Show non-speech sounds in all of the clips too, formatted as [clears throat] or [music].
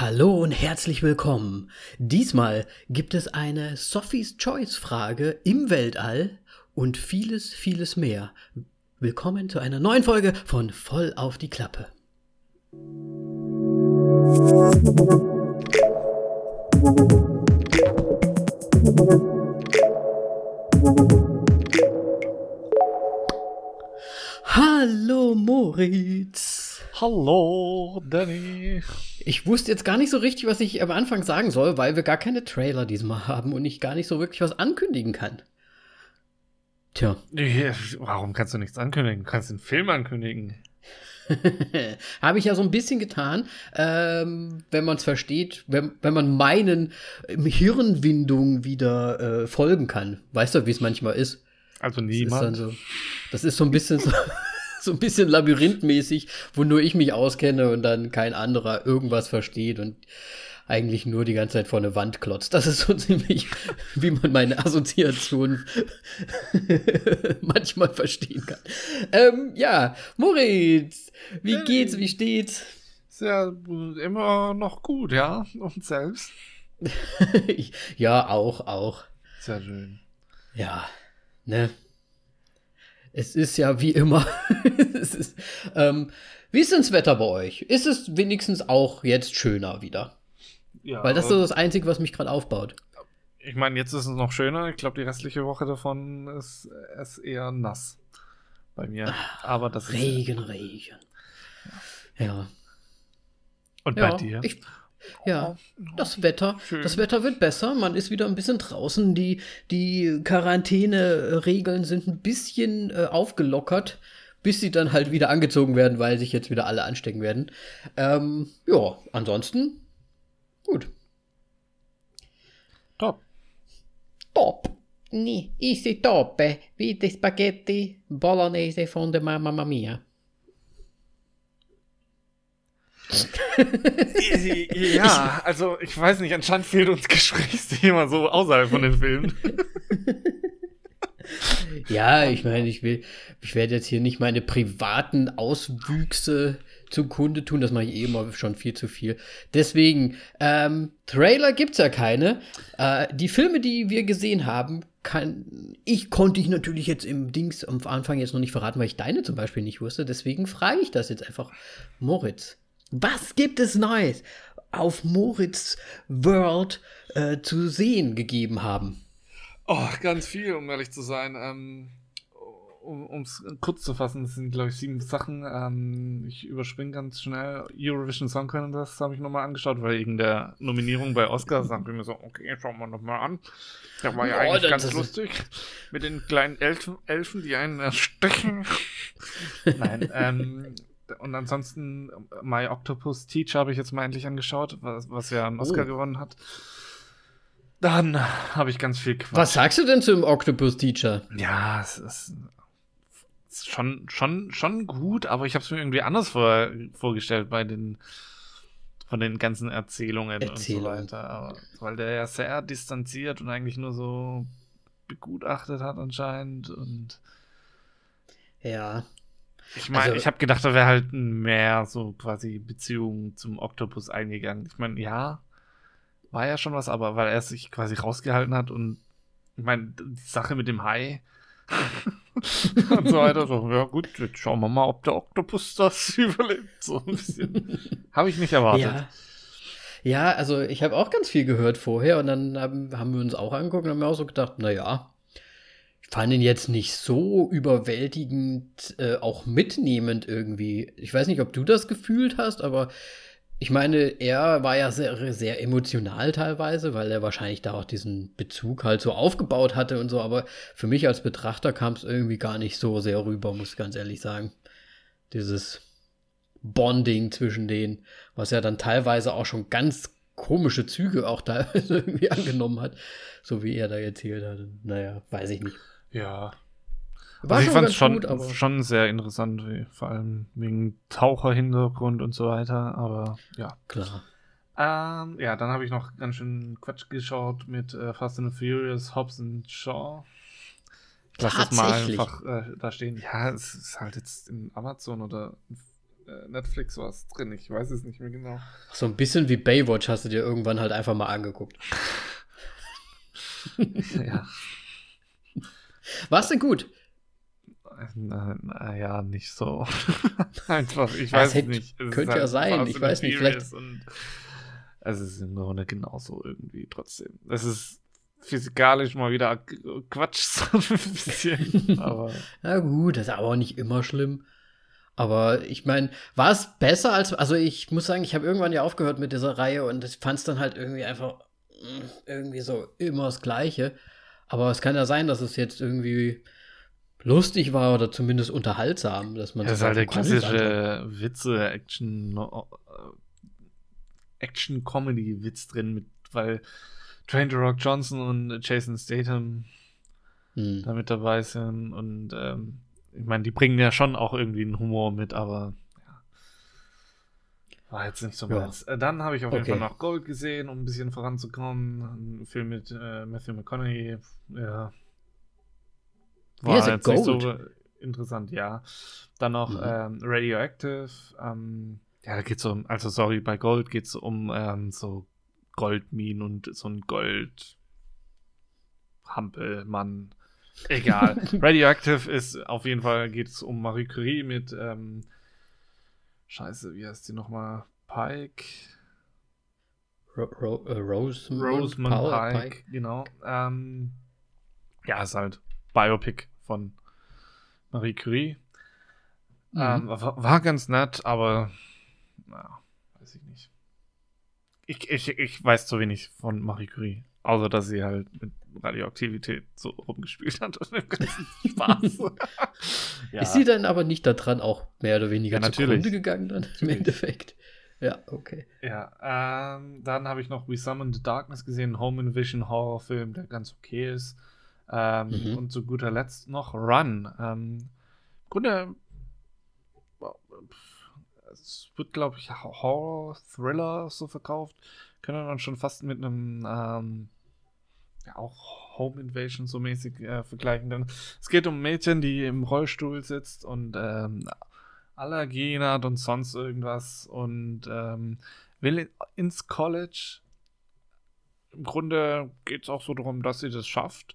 Hallo und herzlich willkommen. Diesmal gibt es eine Sophie's Choice Frage im Weltall und vieles, vieles mehr. Willkommen zu einer neuen Folge von Voll auf die Klappe. Hallo Moritz. Hallo, Danny. Ich wusste jetzt gar nicht so richtig, was ich am Anfang sagen soll, weil wir gar keine Trailer diesmal haben und ich gar nicht so wirklich was ankündigen kann. Tja. Ja, warum kannst du nichts ankündigen? Du kannst den Film ankündigen. [laughs] Habe ich ja so ein bisschen getan, ähm, wenn man es versteht, wenn, wenn man meinen Hirnwindungen wieder äh, folgen kann. Weißt du, wie es manchmal ist? Also niemand. Das ist, so, das ist so ein bisschen so, [laughs] [laughs] [laughs] so ein bisschen labyrinthmäßig, wo nur ich mich auskenne und dann kein anderer irgendwas versteht und eigentlich nur die ganze Zeit vor eine Wand klotzt. Das ist so [laughs] ziemlich, wie man meine Assoziation [laughs] manchmal verstehen kann. Ähm, ja, Moritz, wie hey. geht's, wie steht's? Sehr, immer noch gut, ja, und selbst? ja, auch, auch. Sehr schön. Ja, ne? Es ist ja wie immer. [laughs] ist, ähm, wie ist denn das Wetter bei euch? Ist es wenigstens auch jetzt schöner wieder? Ja. Weil das ist so das Einzige, was mich gerade aufbaut. Ich meine, jetzt ist es noch schöner. Ich glaube, die restliche Woche davon ist es eher nass bei mir. Ah, Aber das Regen, ist, Regen. Ja. ja. Und ja, bei dir? Ich, ja, das Wetter, schön. das Wetter wird besser. Man ist wieder ein bisschen draußen. Die, die Quarantäne-Regeln sind ein bisschen äh, aufgelockert, bis sie dann halt wieder angezogen werden, weil sich jetzt wieder alle anstecken werden. Ähm, ja, ansonsten gut. Top. Top. Nee, easy top, wie die Spaghetti Bolognese von der Mamma Mia. [laughs] ja, also ich weiß nicht, anscheinend fehlt uns Gesprächsthema so außerhalb von den Filmen. [laughs] ja, ich meine, ich will, ich werde jetzt hier nicht meine privaten Auswüchse zum Kunde tun, das mache ich eh schon viel zu viel. Deswegen, ähm, Trailer gibt's ja keine. Äh, die Filme, die wir gesehen haben, kann, ich konnte ich natürlich jetzt im Dings am Anfang jetzt noch nicht verraten, weil ich deine zum Beispiel nicht wusste. Deswegen frage ich das jetzt einfach. Moritz, was gibt es Neues auf Moritz World äh, zu sehen gegeben haben? Oh, ganz viel, um ehrlich zu sein. Ähm, um es kurz zu fassen, es sind, glaube ich, sieben Sachen. Ähm, ich überspringe ganz schnell. Eurovision Song Contest habe ich nochmal angeschaut, weil wegen der Nominierung bei Oscars habe ich mir so, okay, schauen wir nochmal an. Der war ja oh, eigentlich ganz lustig. Mit den kleinen Elfen, Elfen die einen erstechen. [laughs] Nein, ähm, und ansonsten My Octopus Teacher habe ich jetzt mal endlich angeschaut, was, was ja einen Oscar oh. gewonnen hat. Dann habe ich ganz viel Quatsch. Was sagst du denn zum Octopus Teacher? Ja, es ist, schon, schon, schon gut, aber ich habe es mir irgendwie anders vor, vorgestellt bei den von den ganzen Erzählungen Erzählung. und so weiter. Aber, weil der ja sehr distanziert und eigentlich nur so begutachtet hat anscheinend und ja, ich meine, also, ich habe gedacht, da wäre halt mehr so quasi Beziehung zum Oktopus eingegangen. Ich meine, ja, war ja schon was, aber weil er sich quasi rausgehalten hat und ich meine, die Sache mit dem Hai [laughs] und so weiter, so, ja gut, jetzt schauen wir mal, ob der Oktopus das [laughs] überlebt. So ein bisschen. habe ich nicht erwartet. Ja. Ja, also ich habe auch ganz viel gehört vorher und dann haben, haben wir uns auch angeguckt und haben mir auch so gedacht, naja, fand ihn jetzt nicht so überwältigend, äh, auch mitnehmend irgendwie. Ich weiß nicht, ob du das gefühlt hast, aber ich meine, er war ja sehr, sehr emotional teilweise, weil er wahrscheinlich da auch diesen Bezug halt so aufgebaut hatte und so, aber für mich als Betrachter kam es irgendwie gar nicht so sehr rüber, muss ich ganz ehrlich sagen. Dieses Bonding zwischen denen, was ja dann teilweise auch schon ganz komische Züge auch [laughs] teilweise irgendwie angenommen hat, so wie er da erzählt hat. Naja, weiß ich nicht. Ja. War also ich fand es schon, gut, schon sehr interessant, vor allem wegen Taucherhintergrund und so weiter, aber ja. Klar. Ähm, ja, dann habe ich noch ganz schön Quatsch geschaut mit äh, Fast and Furious, Hobbs and Shaw. Ich lasse das mal einfach äh, da stehen. Ja, es ist halt jetzt in Amazon oder äh, Netflix was drin. Ich weiß es nicht mehr genau. So ein bisschen wie Baywatch hast du dir irgendwann halt einfach mal angeguckt. [laughs] ja. War es denn gut? Na, na ja, nicht so. [laughs] Einfach, ich weiß es hätte- nicht. Es könnte ist ja halt sein, ich weiß nicht, vielleicht- Und es ist im Grunde genauso irgendwie trotzdem. Es ist physikalisch mal wieder Quatsch, [laughs] so ein bisschen. [laughs] aber Na gut, das ist aber auch nicht immer schlimm. Aber ich meine, war es besser als. Also ich muss sagen, ich habe irgendwann ja aufgehört mit dieser Reihe und ich fand es dann halt irgendwie einfach mm, irgendwie so immer das Gleiche. Aber es kann ja sein, dass es jetzt irgendwie lustig war oder zumindest unterhaltsam, dass man das ist halt der klassische Witze, Action, Action-Comedy-Witz drin, mit, weil Train the Rock Johnson und Jason Statham Hm. da mit dabei sind. Und ähm, ich meine, die bringen ja schon auch irgendwie einen Humor mit, aber ja. War jetzt nicht so meins. Äh, Dann habe ich auf jeden Okay. Fall noch Gold gesehen, um ein bisschen voranzukommen. Ein Film mit äh, Matthew McConaughey. Ja. Er? jetzt nicht Gold? so interessant, ja. Dann noch Mhm. ähm, Radioactive. Ähm, ja, da geht's um, also sorry, bei Gold geht's um ähm, so Goldminen und so ein Gold. Hampelmann. Egal. [laughs] Radioactive ist auf jeden Fall geht es um Marie Curie mit ähm, Scheiße, wie heißt die nochmal? Pike. Ro Ro äh, Rosamund Powell- Pike, genau. Ähm, ja, ist halt Biopic von Marie Curie. Mhm. Ähm, war, war ganz nett, aber na, weiß ich nicht. Ich, ich, ich weiß zu wenig von Marie Curie. Außer, dass sie halt mit Radioaktivität so rumgespielt hat und dem ganzen Spaß. [laughs] [laughs] ja. Ist sie dann aber nicht daran auch mehr oder weniger Ja, natürlich. zugrunde gegangen dann im Natürlich. Endeffekt? Ja, okay. Ja, ähm, dann habe ich noch We Summon the Darkness gesehen, Home Invasion Horrorfilm, der ganz okay ist. Ähm, Mhm. Und zu guter Letzt noch Run. Ähm, Im Grunde, es wird, glaube ich, Horror-Thriller so verkauft. Könnte man schon fast mit einem, ähm, ja, auch Home Invasion so mäßig äh, vergleichen. Denn es geht um ein Mädchen, die im Rollstuhl sitzt und ähm, Allergien hat und sonst irgendwas und ähm, will ins College. Im Grunde geht es auch so darum, dass sie das schafft.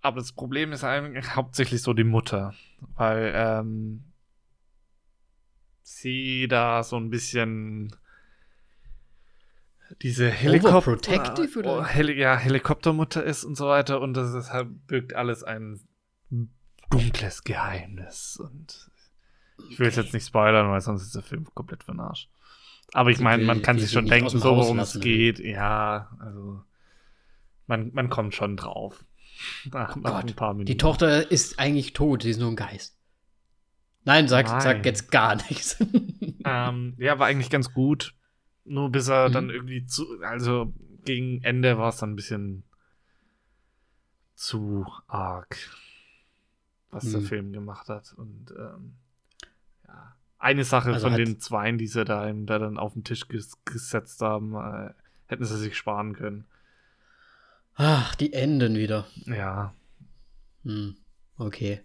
Aber das Problem ist eigentlich [laughs] hauptsächlich so die Mutter, weil ähm, sie da so ein bisschen diese Helikopter Overprotective, oder? Oh, Heli ja, Helikoptermutter ist und so weiter und das ist halt, birgt alles ein dunkles Geheimnis und ich will es Okay. jetzt nicht spoilern, weil sonst ist der Film komplett für den Arsch. Aber ich meine, man kann sich schon denken, so worum es lassen. geht. Ja, also man, man kommt schon drauf. [laughs] Nach, Oh nach Gott, ein paar Minuten. Die Tochter ist eigentlich tot, sie ist nur ein Geist. Nein, sag, Nein. sag jetzt gar nichts. [laughs] Ähm, ja, war eigentlich ganz gut. Nur bis er Mhm. dann irgendwie zu, also gegen Ende war es dann ein bisschen zu arg, was der Mhm. Film gemacht hat. Und ähm, ja, eine Sache Also von den Zweien, die sie da, ihm da dann auf den Tisch ges gesetzt haben, äh, hätten sie sich sparen können. Ach, die enden wieder. Ja, Hm, okay.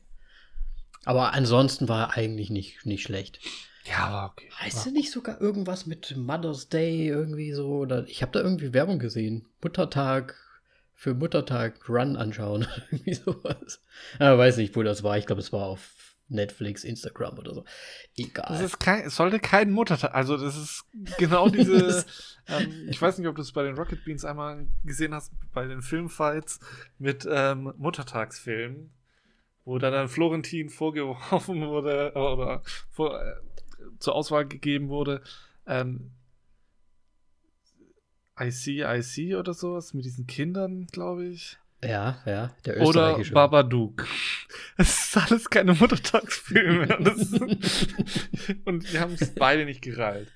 Aber ansonsten war er eigentlich nicht, nicht schlecht. Ja, war okay. Heißt er nicht sogar irgendwas mit Mother's Day irgendwie so? Oder ich habe da irgendwie Werbung gesehen. Muttertag für Muttertag Run anschauen. [laughs] irgendwie sowas. Ja, weiß nicht, wo das war. Ich glaube, es war auf Netflix, Instagram oder so. Egal. Das ist kein, es sollte kein Muttertag, also das ist genau [laughs] diese, ähm, ich weiß nicht, ob du es bei den Rocket Beans einmal gesehen hast, bei den Filmfights mit ähm, Muttertagsfilmen, wo dann an Florentin vorgeworfen [laughs] wurde, oder vor, äh, zur Auswahl gegeben wurde, ähm, I see, I see oder sowas, mit diesen Kindern, glaube ich. ja, ja, der Oder österreichische. Babadook. [laughs] Es ist alles keine Muttertagsfilme. Und [laughs] die haben es beide nicht gereilt.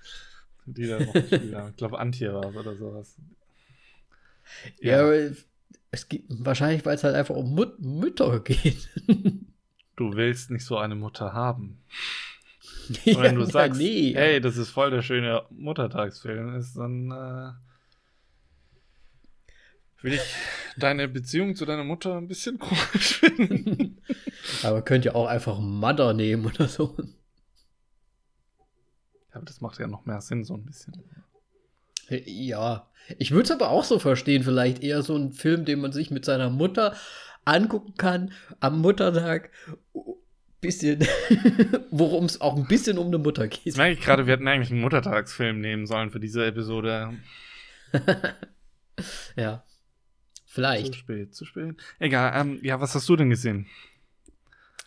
Die da noch gespielt haben. Ich glaube, Antje war es oder sowas. ja, aber es gibt wahrscheinlich, weil es halt einfach um Mut Mütter geht. [laughs] Du willst nicht so eine Mutter haben. [laughs] Und wenn du ja, sagst, nee. hey, das ist voll der schöne Muttertagsfilm, ist dann äh, will ich deine Beziehung zu deiner Mutter ein bisschen [laughs] komisch finden. [laughs] Aber könnt ihr auch einfach Mother nehmen oder so. aber das macht ja noch mehr Sinn, so ein bisschen. Ja, ich würde es aber auch so verstehen, vielleicht eher so ein Film, den man sich mit seiner Mutter angucken kann am Muttertag. Bisschen, [laughs] worum es auch ein bisschen um eine Mutter geht. Jetzt merke ich gerade, wir hätten eigentlich einen Muttertagsfilm nehmen sollen für diese Episode. [laughs] ja. Vielleicht. Zu spät, zu spät. Egal, ähm, ja, was hast du denn gesehen?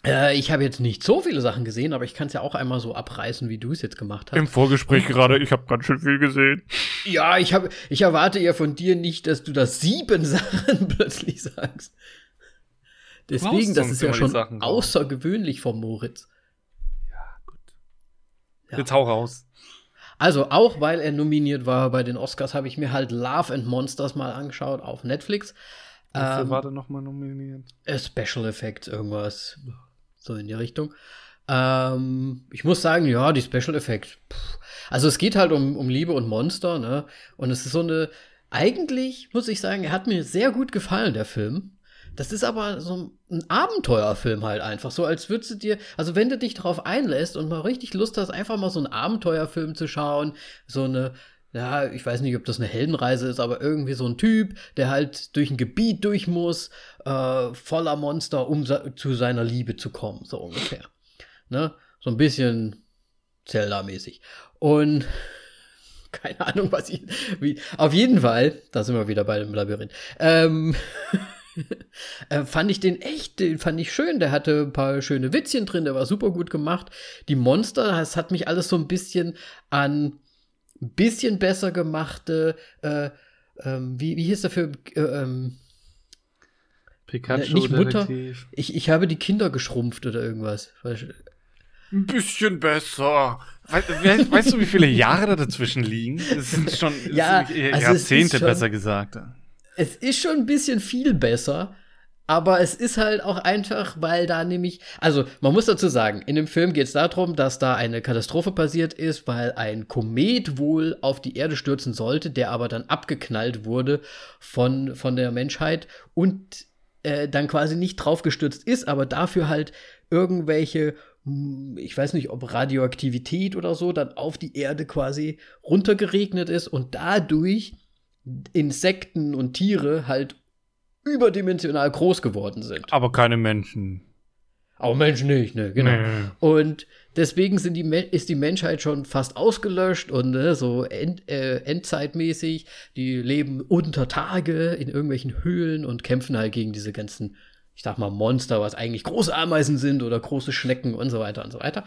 Äh, ich habe jetzt nicht so viele Sachen gesehen, aber ich kann es ja auch einmal so abreißen, wie du es jetzt gemacht hast. Im Vorgespräch gerade, ich habe ganz schön viel gesehen. Ja, ich, hab, ich erwarte ja von dir nicht, dass du das sieben [laughs] Sachen plötzlich sagst. Deswegen, das ist ja schon außergewöhnlich von Moritz. Ja, gut. Ja. Jetzt hau raus. Also, auch weil er nominiert war bei den Oscars, habe ich mir halt Love and Monsters mal angeschaut auf Netflix. Wofür ähm, war der nochmal nominiert? Special Effects, irgendwas. So in die Richtung. Ähm, ich muss sagen, ja, die Special Effects. Pff. Also, es geht halt um, um Liebe und Monster, ne? Und es ist so eine. Eigentlich muss ich sagen, er hat mir sehr gut gefallen, der Film. Das ist aber so ein Abenteuerfilm halt einfach. So als würdest du dir, also wenn du dich darauf einlässt und mal richtig Lust hast, einfach mal so einen Abenteuerfilm zu schauen, so eine, ja, ich weiß nicht, ob das eine Heldenreise ist, aber irgendwie so ein Typ, der halt durch ein Gebiet durch muss, äh, voller Monster, um zu seiner Liebe zu kommen, so ungefähr. Ne? So ein bisschen Zelda-mäßig. Und [laughs] keine Ahnung, was ich. Wie, auf jeden Fall, da sind wir wieder bei dem Labyrinth. Ähm, [laughs] [laughs] äh, fand ich den echt, den fand ich schön. Der hatte ein paar schöne Witzchen drin, der war super gut gemacht. Die Monster, das hat mich alles so ein bisschen an ein bisschen besser gemachte, äh, ähm, wie, wie hieß der Film? Äh, ähm, Pikachu, nicht Mutter. Ich, ich habe die Kinder geschrumpft oder irgendwas. Ein bisschen besser. We weißt du, wie viele Jahre da dazwischen liegen? Das sind schon ja, also Jahrzehnte, schon, besser gesagt es ist schon ein bisschen viel besser, aber es ist halt auch einfach, weil da nämlich, also man muss dazu sagen, in dem Film geht es darum, dass da eine Katastrophe passiert ist, weil ein Komet wohl auf die Erde stürzen sollte, der aber dann abgeknallt wurde von, von der Menschheit und äh, dann quasi nicht draufgestürzt ist, aber dafür halt irgendwelche hm, ich weiß nicht, ob Radioaktivität oder so, dann auf die Erde quasi runtergeregnet ist und dadurch Insekten und Tiere halt überdimensional groß geworden sind. Aber keine Menschen. Aber Menschen nicht, ne, genau. Nee. Und deswegen sind die, ist die Menschheit schon fast ausgelöscht und ne, so end, äh, endzeitmäßig. Die leben unter Tage in irgendwelchen Höhlen und kämpfen halt gegen diese ganzen, ich sag mal, Monster, was eigentlich große Ameisen sind oder große Schnecken und so weiter und so weiter.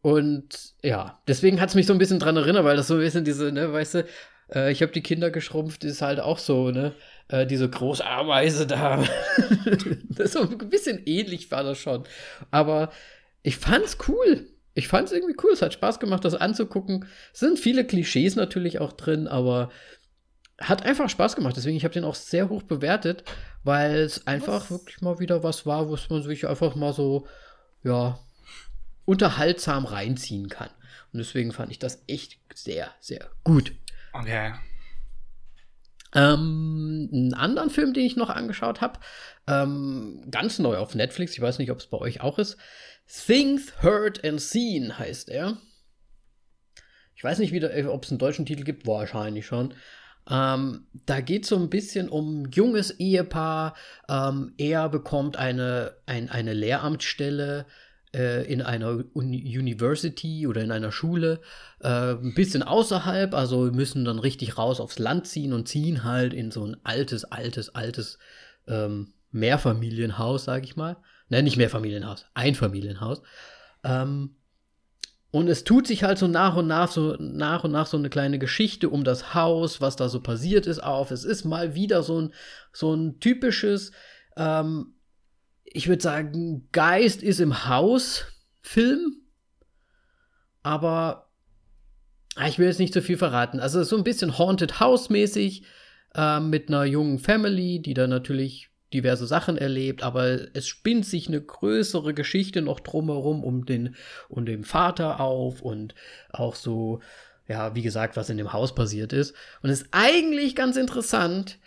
Und ja, deswegen hat es mich so ein bisschen dran erinnert, weil das so ein bisschen diese, ne, weißt du, äh, ich habe die Kinder geschrumpft, ist halt auch so, ne? Äh, diese große Ameise da. [laughs] das so ein bisschen ähnlich war das schon. Aber ich fand's cool. Ich fand's irgendwie cool. Es hat Spaß gemacht, das anzugucken. Es sind viele Klischees natürlich auch drin, aber hat einfach Spaß gemacht. Deswegen, ich habe den auch sehr hoch bewertet, weil es einfach was? wirklich mal wieder was war, wo man sich einfach mal so, ja, unterhaltsam reinziehen kann. Und deswegen fand ich das echt sehr, sehr gut. Okay. Ähm, einen anderen Film, den ich noch angeschaut habe, ähm, ganz neu auf Netflix, ich weiß nicht, ob es bei euch auch ist. Things Heard and Seen heißt er. Ich weiß nicht, ob es einen deutschen Titel gibt, wahrscheinlich schon. Ähm, da geht es so ein bisschen um junges Ehepaar. Ähm, er bekommt eine, ein, eine Lehramtsstelle äh, in einer Uni University oder in einer Schule, äh, ein bisschen außerhalb, also müssen dann richtig raus aufs Land ziehen und ziehen halt in so ein altes, altes, altes ähm, Mehrfamilienhaus, sag ich mal. Nein, nicht Mehrfamilienhaus, Einfamilienhaus. Ähm, und es tut sich halt so nach und nach so nach und nach so eine kleine Geschichte um das Haus, was da so passiert ist, auf. Es ist mal wieder so ein so ein typisches ähm, ich würde sagen, Geist ist im Haus Film, aber ah, ich will jetzt nicht zu viel verraten. Also so ein bisschen Haunted House mäßig äh, mit einer jungen Family, die da natürlich diverse Sachen erlebt, aber es spinnt sich eine größere Geschichte noch drumherum um den, um den Vater auf und auch so, ja, wie gesagt, was in dem Haus passiert ist. Und es ist eigentlich ganz interessant,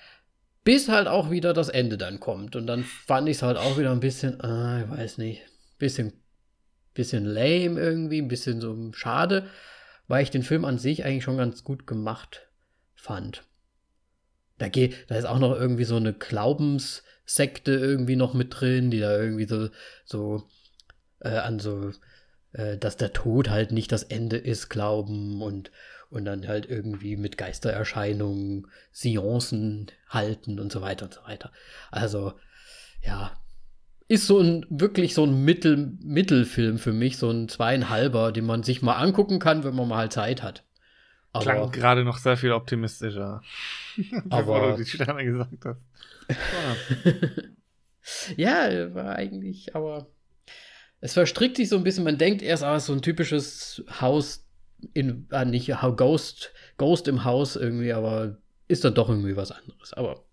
bis halt auch wieder das Ende dann kommt. Und dann fand ich es halt auch wieder ein bisschen, äh, ich weiß nicht, bisschen, bisschen lame irgendwie, ein bisschen so schade. weil ich den Film an sich eigentlich schon ganz gut gemacht fand. Da, geht, da ist auch noch irgendwie so eine Glaubenssekte irgendwie noch mit drin, die da irgendwie so, so äh, an so, äh, dass der Tod halt nicht das Ende ist, glauben und, und dann halt irgendwie mit Geistererscheinungen Seancen halten und so weiter und so weiter. Also, ja, ist so ein wirklich so ein Mittel, Mittelfilm für mich, so ein zweieinhalber, den man sich mal angucken kann, wenn man mal halt Zeit hat. Aber, Klang gerade noch sehr viel optimistischer, [laughs] aber du die Sterne gesagt hast. [laughs] ja, war eigentlich, aber es verstrickt sich so ein bisschen. Man denkt erst, ah, so ein typisches Haus in, ah, nicht Ghost, Ghost im Haus irgendwie, aber ist dann doch irgendwie was anderes. Aber,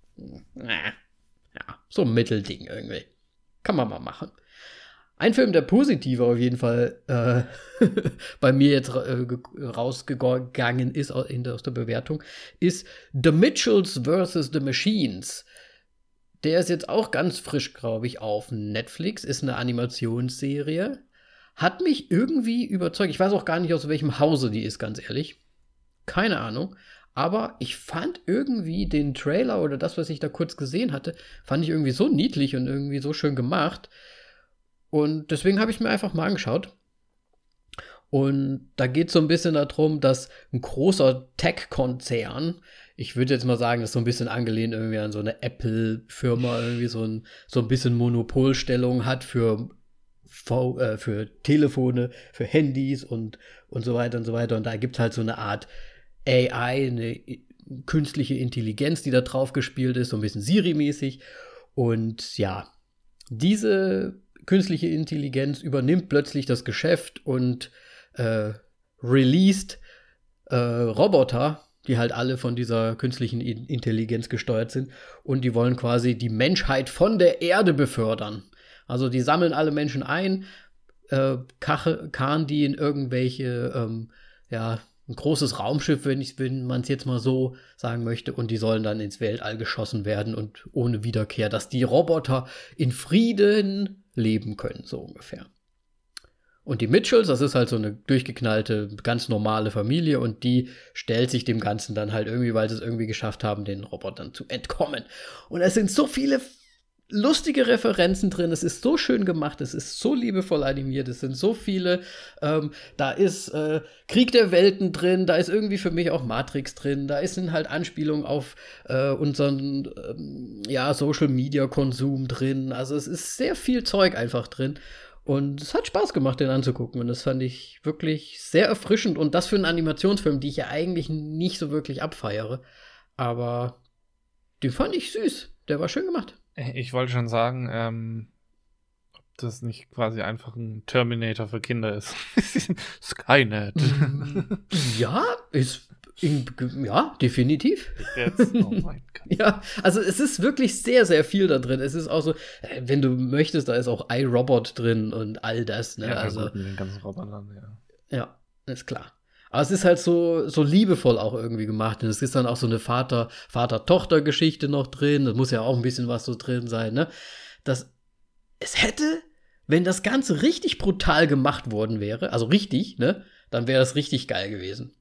na, ja, so ein Mittelding irgendwie. Kann man mal machen. Ein Film, der positiver auf jeden Fall äh, [laughs] bei mir jetzt äh, rausgegangen ist aus der Bewertung, ist The Mitchells vs. The Machines. Der ist jetzt auch ganz frisch, glaube ich, auf Netflix, ist eine Animationsserie. Hat mich irgendwie überzeugt. Ich weiß auch gar nicht, aus welchem Hause die ist, ganz ehrlich. Keine Ahnung. Aber ich fand irgendwie den Trailer oder das, was ich da kurz gesehen hatte, fand ich irgendwie so niedlich und irgendwie so schön gemacht. Und deswegen habe ich mir einfach mal angeschaut. Und da geht es so ein bisschen darum, dass ein großer Tech-Konzern, ich würde jetzt mal sagen, das ist so ein bisschen angelehnt irgendwie an so eine Apple-Firma, irgendwie so ein, so ein bisschen Monopolstellung hat für, v äh, für Telefone, für Handys und, und so weiter und so weiter. Und da gibt es halt so eine Art AI, eine künstliche Intelligenz, die da drauf gespielt ist, so ein bisschen Siri-mäßig. Und ja, diese künstliche Intelligenz übernimmt plötzlich das Geschäft und äh, released äh, Roboter, die halt alle von dieser künstlichen Intelligenz gesteuert sind und die wollen quasi die Menschheit von der Erde befördern. Also die sammeln alle Menschen ein, äh, karren die in irgendwelche ähm, ja, ein großes Raumschiff, wenn, wenn man es jetzt mal so sagen möchte, und die sollen dann ins Weltall geschossen werden und ohne Wiederkehr, dass die Roboter in Frieden leben können, so ungefähr. Und die Mitchells, das ist halt so eine durchgeknallte, ganz normale Familie und die stellt sich dem Ganzen dann halt irgendwie, weil sie es irgendwie geschafft haben, den Robotern zu entkommen. Und es sind so viele lustige Referenzen drin. Es ist so schön gemacht, es ist so liebevoll animiert, es sind so viele. Ähm, da ist äh, Krieg der Welten drin, da ist irgendwie für mich auch Matrix drin, da sind halt Anspielungen auf äh, unseren ähm, ja, Social Media Konsum drin. Also es ist sehr viel Zeug einfach drin. Und es hat Spaß gemacht, den anzugucken. Und das fand ich wirklich sehr erfrischend. Und das für einen Animationsfilm, die ich ja eigentlich nicht so wirklich abfeiere. Aber den fand ich süß. Der war schön gemacht. Ich wollte schon sagen, ähm, ob das nicht quasi einfach ein Terminator für Kinder ist. [laughs] Skynet. ja, ist in, ja, definitiv. Jetzt, oh mein Gott. ja, also es ist wirklich sehr, sehr viel da drin. Es ist auch so, äh, wenn du möchtest, da ist auch iRobot drin und all das. Ne? Ja, also, gut, mit den ganzen Robotern, ja. Ja, ist klar. Aber es ist halt so, so liebevoll auch irgendwie gemacht. Und es ist dann auch so eine Vater, Vater-Tochter-Geschichte noch drin. Das muss ja auch ein bisschen was so drin sein, ne? Das, es hätte, wenn das Ganze richtig brutal gemacht worden wäre, also richtig, ne? Dann wäre das richtig geil gewesen.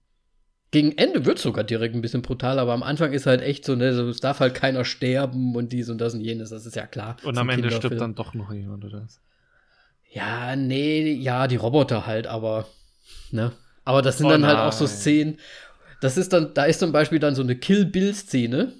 Gegen Ende wird es sogar direkt ein bisschen brutal, aber am Anfang ist halt echt so, ne, so, es darf halt keiner sterben und dies und das und jenes, das ist ja klar. Und am Ende stirbt dann doch noch jemand, oder was? Ja, nee, ja, die Roboter halt, aber, ne? Aber das sind oh dann halt auch so Szenen. Das ist dann, da ist zum Beispiel dann so eine Kill-Bill-Szene,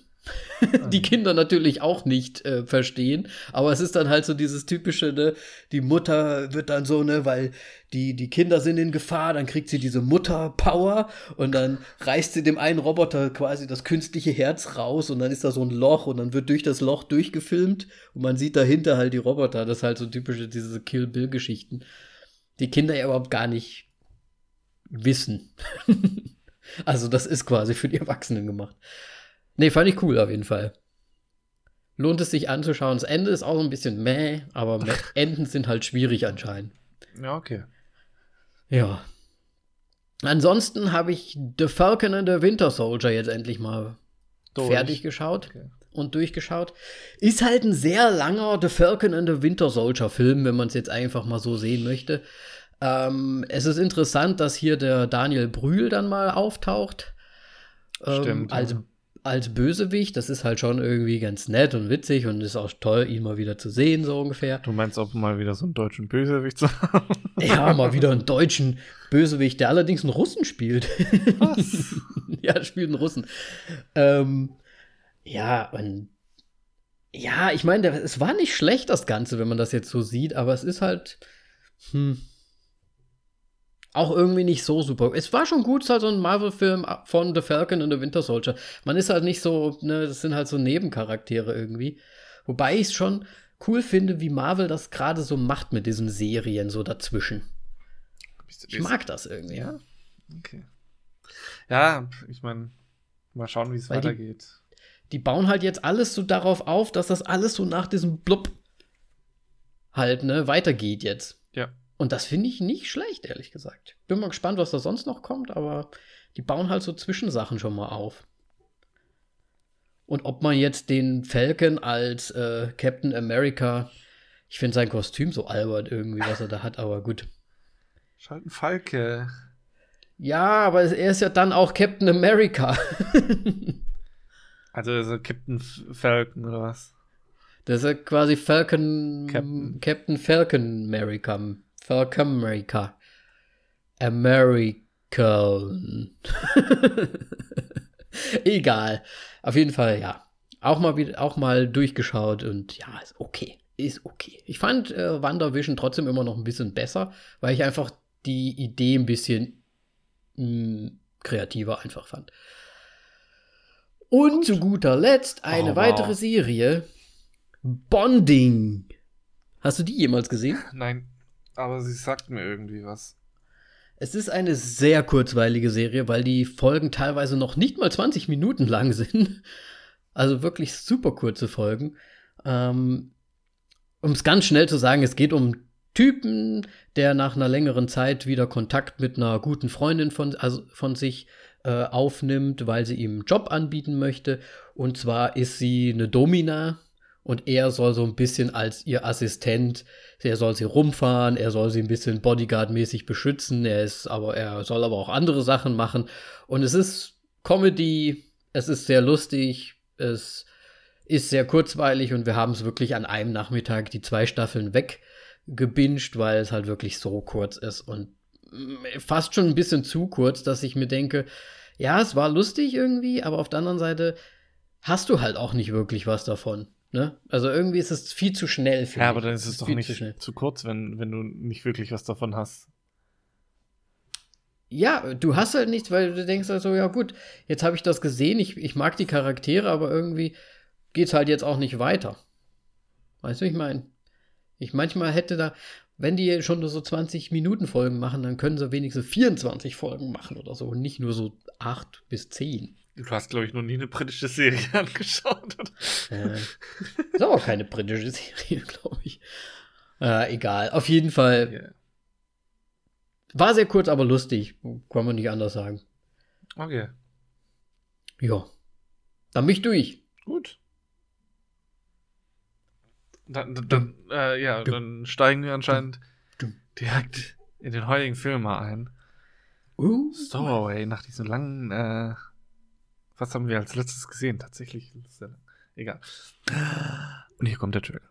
[laughs] die Kinder natürlich auch nicht äh, verstehen. Aber es ist dann halt so dieses typische, ne, die Mutter wird dann so, ne, weil die, die Kinder sind in Gefahr, dann kriegt sie diese Mutter-Power und dann reißt sie dem einen Roboter quasi das künstliche Herz raus und dann ist da so ein Loch und dann wird durch das Loch durchgefilmt und man sieht dahinter halt die Roboter. Das ist halt so typische, diese Kill-Bill-Geschichten. Die Kinder ja überhaupt gar nicht wissen. [laughs] also das ist quasi für die Erwachsenen gemacht. Nee, fand ich cool auf jeden Fall. Lohnt es sich anzuschauen. Das Ende ist auch so ein bisschen meh, aber [laughs] Enden sind halt schwierig anscheinend. Ja, okay. Ja. Ansonsten habe ich The Falcon and the Winter Soldier jetzt endlich mal Durch. fertig geschaut okay. und durchgeschaut. Ist halt ein sehr langer The Falcon and the Winter Soldier Film, wenn man es jetzt einfach mal so sehen möchte. Ähm, es ist interessant, dass hier der Daniel Brühl dann mal auftaucht. Ähm, Stimmt, als, als Bösewicht. Das ist halt schon irgendwie ganz nett und witzig und ist auch toll, ihn mal wieder zu sehen, so ungefähr. Du meinst auch mal wieder so einen deutschen Bösewicht zu haben? Ja, mal wieder einen deutschen Bösewicht, der allerdings einen Russen spielt. Was? [laughs] ja, spielt einen Russen. Ähm, ja, und ja, ich meine, es war nicht schlecht, das Ganze, wenn man das jetzt so sieht, aber es ist halt hm, auch irgendwie nicht so super. Es war schon gut, es ist halt so ein Marvel-Film von The Falcon and the Winter Soldier. Man ist halt nicht so, ne, das sind halt so Nebencharaktere irgendwie. Wobei ich es schon cool finde, wie Marvel das gerade so macht mit diesen Serien so dazwischen. Ich mag das irgendwie. Ja. Okay. Ja, ich meine, mal schauen, wie es Weil die- weitergeht. die bauen halt jetzt alles so darauf auf, dass das alles so nach diesem Blub halt, ne, weitergeht jetzt. Ja. Und das finde ich nicht schlecht, ehrlich gesagt. Bin mal gespannt, was da sonst noch kommt, aber die bauen halt so Zwischensachen schon mal auf. Und ob man jetzt den Falcon als äh, Captain America, ich finde sein Kostüm so albert irgendwie, was er da hat, aber gut. Schalten Falke. Ja, aber er ist ja dann auch Captain America. [laughs] Also so Captain Falcon oder was? Das ist ja quasi Falcon. Captain. Captain, Falcon America. Falcon America. American. [laughs] Egal. Auf jeden Fall, ja. Auch mal wieder, auch mal durchgeschaut und ja, ist okay. Ist okay. Ich fand äh, WandaVision trotzdem immer noch ein bisschen besser, weil ich einfach die Idee ein bisschen mh, kreativer einfach fand. Und zu guter Letzt eine Oh, wow. weitere Serie. Bonding. Hast du die jemals gesehen? Nein, aber sie sagt mir irgendwie was. Es ist eine sehr kurzweilige Serie, weil die Folgen teilweise noch nicht mal 20 Minuten lang [laughs] sind. Also wirklich super kurze Folgen. Ähm, um es ganz schnell zu sagen, es geht um Typen, der nach einer längeren Zeit wieder Kontakt mit einer guten Freundin von, also von sich äh, aufnimmt, weil sie ihm einen Job anbieten möchte. Und zwar ist sie eine Domina und er soll so ein bisschen als ihr Assistent, er soll sie rumfahren, er soll sie ein bisschen Bodyguard-mäßig beschützen, er ist aber, er soll aber auch andere Sachen machen. Und es ist Comedy, es ist sehr lustig, es ist sehr kurzweilig und wir haben es wirklich an einem Nachmittag die zwei Staffeln weggebinged, weil es halt wirklich so kurz ist und mm, fast schon ein bisschen zu kurz, dass ich mir denke, ja, es war lustig irgendwie, aber auf der anderen Seite hast du halt auch nicht wirklich was davon. Ne? Also irgendwie ist es viel zu schnell. für Ja, mich. aber dann ist es doch viel nicht zu schnell. zu kurz, wenn, wenn du nicht wirklich was davon hast. Ja, du hast halt nichts, weil du denkst halt so, ja gut, jetzt habe ich das gesehen, ich, ich mag die Charaktere, aber irgendwie geht's halt jetzt auch nicht weiter. Weißt du, wie ich meine? Ich manchmal hätte da, wenn die schon nur so 20 Minuten Folgen machen, dann können sie wenigstens 24 Folgen machen oder so und nicht nur so 8 bis 10. Du hast, glaube ich, noch nie eine britische Serie [laughs] angeschaut. oder? Äh, ist aber auch keine britische Serie, [laughs] glaube ich. Äh, egal, auf jeden Fall. Yeah. War sehr kurz, aber lustig. Kann man nicht anders sagen. Okay, Ja. Dann bin ich durch. gut. Dann, dann, dann äh, ja, dann steigen wir anscheinend direkt in den heutigen Film mal ein. Uh, Stowaway, nach diesem langen, äh, was haben wir als letztes gesehen? Tatsächlich, egal. Und hier kommt der Trailer.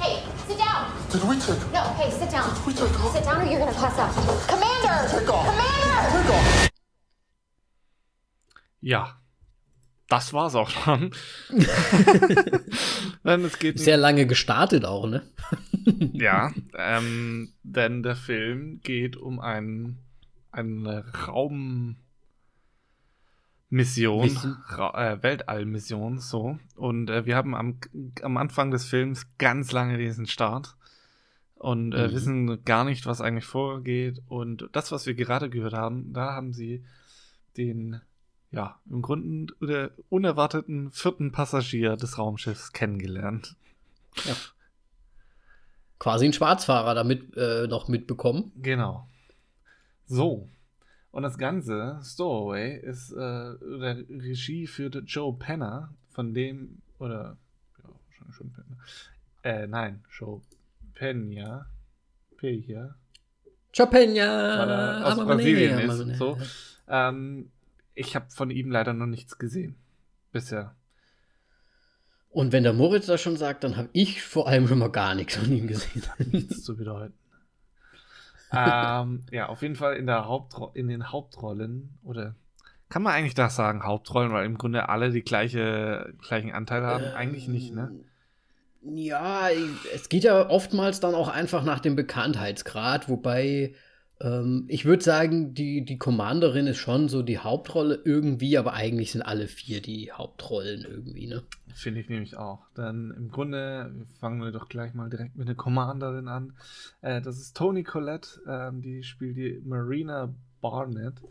Hey, sit down. Did we take No, hey, sit down. we take off? Sit down or you're gonna pass out. Commander! Take off. Commander! Take off. Ja, das war's auch schon. [laughs] Denn es geht sehr lange gestartet auch, ne? [laughs] Ja, ähm, denn der Film geht um ein, eine Raummission, Mission. Ra äh, Weltallmission, so. Und äh, wir haben am, am Anfang des Films ganz lange diesen Start und äh, Mhm. wissen gar nicht, was eigentlich vorgeht. Und das, was wir gerade gehört haben, da haben sie den, ja, im Grunde der unerwarteten vierten Passagier des Raumschiffs kennengelernt. Quasi ein Schwarzfahrer damit äh, noch mitbekommen. Genau. So. Und das ganze Stowaway ist äh, der Regie führte Joe Penner, von dem, oder, ja, wahrscheinlich schon Penner. Äh, nein, Joe Pena. Peja. Chopinha! weil er aus Brasilien ist. So. Ähm, ich habe von ihm leider noch nichts gesehen. Bisher. Und wenn der Moritz das schon sagt, dann habe ich vor allem schon mal gar nichts von ihm gesehen. [laughs] Nichts zu bedeuten. ähm, ja, auf jeden Fall in, der Hauptro in den Hauptrollen, oder kann man eigentlich das sagen, Hauptrollen, weil im Grunde alle die gleiche, gleichen Anteil haben? eigentlich nicht, ne? Ja, es geht ja oftmals dann auch einfach nach dem Bekanntheitsgrad, wobei ähm, ich würde sagen, die, die Commanderin ist schon so die Hauptrolle irgendwie, aber eigentlich sind alle vier die Hauptrollen irgendwie, ne? Finde ich nämlich auch. Dann im Grunde fangen wir doch gleich mal direkt mit der Commanderin an. Äh, das ist Toni Collette, ähm, die spielt die Marina Barnett.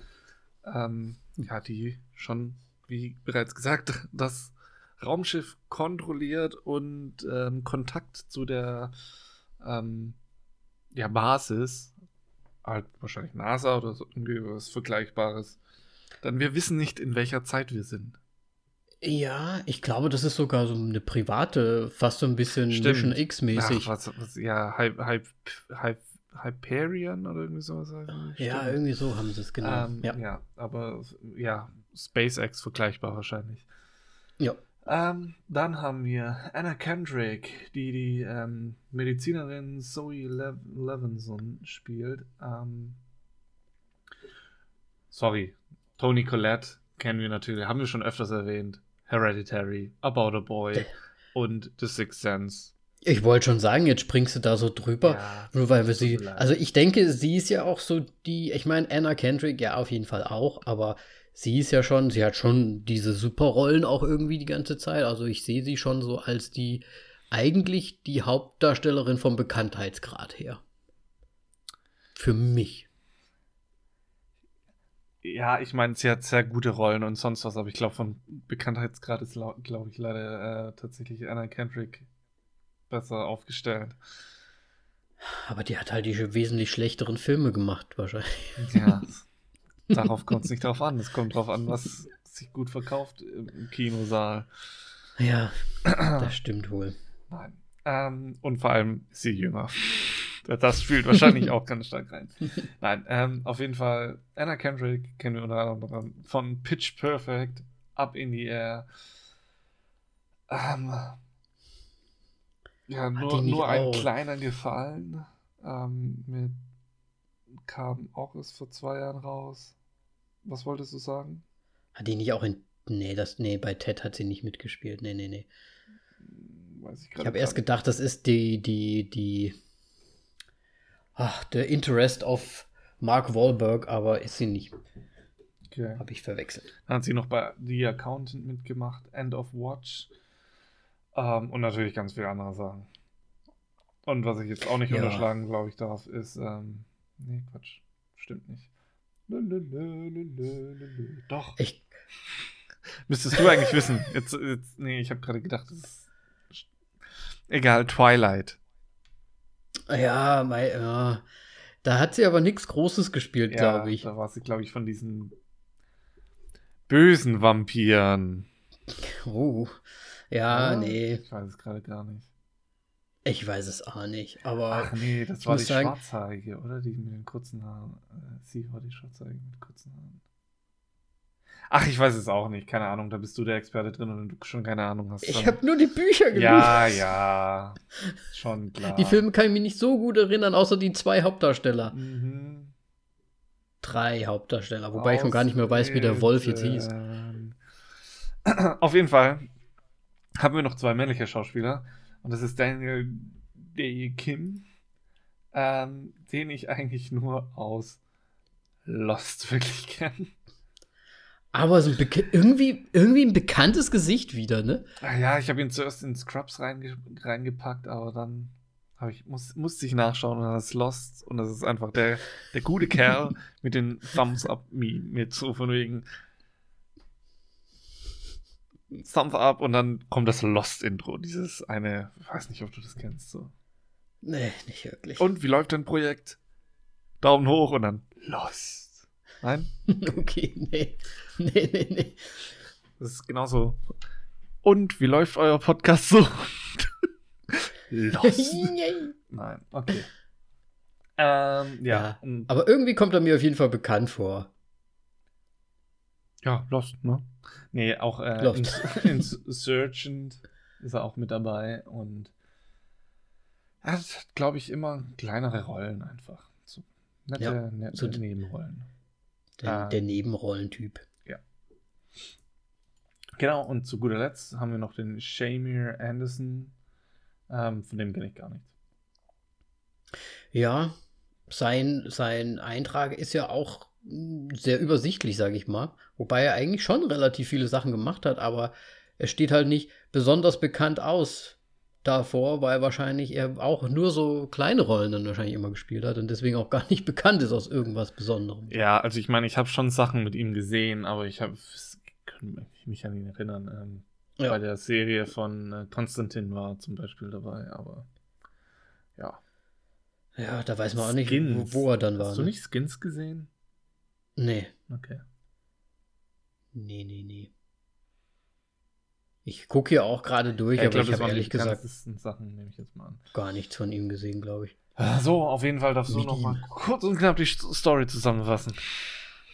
Ähm, ja, die schon, wie bereits gesagt, [laughs] das Raumschiff kontrolliert und ähm, Kontakt zu der ähm, ja, Basis, halt wahrscheinlich NASA oder so, irgendwie was Vergleichbares. Dann wir wissen nicht, in welcher Zeit wir sind. Ja, ich glaube, das ist sogar so eine private, fast so ein bisschen Stimmt. Mission X-mäßig. Ja, Hy Hy Hy Hyperion oder irgendwie sowas. Ja, Stimmt. irgendwie so haben sie es genannt. Ähm, ja. ja. aber ja, SpaceX vergleichbar wahrscheinlich. ja. Ähm, dann haben wir Anna Kendrick, die die ähm, Medizinerin Zoe Le Levinson spielt. Ähm, sorry, Toni Collette kennen wir natürlich, haben wir schon öfters erwähnt. Hereditary, About a Boy und The Sixth Sense. Ich wollte schon sagen, jetzt springst du da so drüber, Ja, nur weil wir sie. Also ich denke, sie ist ja auch so die, ich meine, Anna Kendrick ja auf jeden Fall auch, aber sie ist ja schon, sie hat schon diese Superrollen auch irgendwie die ganze Zeit. Also ich sehe sie schon so als die, eigentlich die Hauptdarstellerin vom Bekanntheitsgrad her. Für mich. Ja, ich meine, sie hat sehr gute Rollen und sonst was, aber ich glaube, von Bekanntheitsgrad ist, glaube ich, leider äh, tatsächlich Anna Kendrick besser aufgestellt. Aber die hat halt die wesentlich schlechteren Filme gemacht, wahrscheinlich. Ja, [laughs] darauf kommt es nicht drauf an. Es kommt drauf an, was sich gut verkauft im Kinosaal. Ja, [clears throat] das stimmt wohl. Nein. Ähm, und vor allem ist sie jünger. Das spielt wahrscheinlich auch ganz stark rein. [laughs] Nein, ähm, auf jeden Fall, Anna Kendrick kennen wir unter anderem von Pitch Perfect, Up in the Air. Ähm, ja, nur, nur ein kleiner Gefallen. Ähm, mit, kam auch erst vor zwei Jahren raus. Was wolltest du sagen? Hat die nicht auch in. Nee, das, nee, bei Ted hat sie nicht mitgespielt. Nee, nee, nee. Weiß ich Ich habe erst gedacht, das ist die, die, die. Ach, der Interest of Mark Wahlberg, aber ist sie nicht. Okay. Habe ich verwechselt. Dann hat sie noch bei The Accountant mitgemacht, End of Watch. Ähm, und natürlich ganz viele andere Sachen. Und was ich jetzt auch nicht Ja. unterschlagen, glaube ich, darf, ist. Ähm, nee, Quatsch. Stimmt nicht. Lululululululu. Doch. Ich, Müsstest du eigentlich wissen. Jetzt, jetzt, nee, ich habe gerade gedacht, das ist. Egal, Twilight. ja, mei, ja, da hat sie aber nichts Großes gespielt, glaube ich. Da war sie, glaube ich, von diesen bösen Vampiren. Oh. Ja, Ja, nee, Ich weiß es gerade gar nicht. Ich weiß es auch nicht. Aber Ach nee, das war die sagen- Schwarzhaarige, oder? Die mit den kurzen Haaren. Äh, sie war die Schwarzhaarige mit kurzen Haaren. Ach, ich weiß es auch nicht. Keine Ahnung, da bist du der Experte drin und du schon keine Ahnung hast. ich habe nur die Bücher gelesen. Ja, ja. Schon klar. Die Filme kann ich mich nicht so gut erinnern, außer die zwei Hauptdarsteller. Mhm. Drei Hauptdarsteller, wobei ich schon gar nicht mehr weiß, wie der Wolf jetzt hieß. Auf jeden Fall haben wir noch zwei männliche Schauspieler. Und das ist Daniel Day Kim, ähm, den ich eigentlich nur aus Lost wirklich kenne. Aber so ein irgendwie, irgendwie ein bekanntes Gesicht wieder, ne? Ah ja, ich habe ihn zuerst in Scrubs reinge reingepackt, aber dann ich, muss, musste ich nachschauen und dann ist Lost und das ist einfach der, der gute Kerl [laughs] mit den Thumbs Up Me mit so von wegen Thumbs Up und dann kommt das Lost Intro, dieses eine, ich weiß nicht, ob du das kennst so. Nee, nicht wirklich. Und wie läuft dein Projekt? Daumen hoch und dann Lost. Nein? [laughs] Okay, nee. Nee, nee, nee. Das ist genauso. Und wie läuft euer Podcast so? [laughs] Lost. Nein, okay. Ähm, ja. Ja. Aber irgendwie kommt er mir auf jeden Fall bekannt vor. Ja, Lost, ne? Nee, auch äh, Lost. Ins [laughs] Insurgent ist er auch mit dabei und er hat, glaube ich, immer kleinere Rollen einfach. So nette, Ja, nette so- Nebenrollen. Der, Ah. der Nebenrollentyp. Genau, und zu guter Letzt haben wir noch den Shamir Anderson. Ähm, von dem kenne ich gar nichts. Ja, sein, sein Eintrag ist ja auch sehr übersichtlich, sage ich mal. Wobei er eigentlich schon relativ viele Sachen gemacht hat, aber er steht halt nicht besonders bekannt aus davor, weil wahrscheinlich er auch nur so kleine Rollen dann wahrscheinlich immer gespielt hat und deswegen auch gar nicht [laughs] bekannt ist aus irgendwas Besonderem. Ja, also ich meine, ich habe schon Sachen mit ihm gesehen, aber ich habe mich an ihn erinnern. Ähm, Ja. Bei der Serie von äh, Konstantin war zum Beispiel dabei, aber ja. Ja, da weiß man auch nicht, Skins. wo, wo er dann war. Hast du ne? nicht Skins gesehen? Nee, Okay. nee, nee, nee. Ich gucke hier auch gerade durch, aber glaub, ich habe ehrlich gesagt Sachen, nehme ich jetzt mal an. gar nichts von ihm gesehen, glaube ich. So, auf jeden Fall darfst du noch ihm. mal kurz und knapp die St- Story zusammenfassen.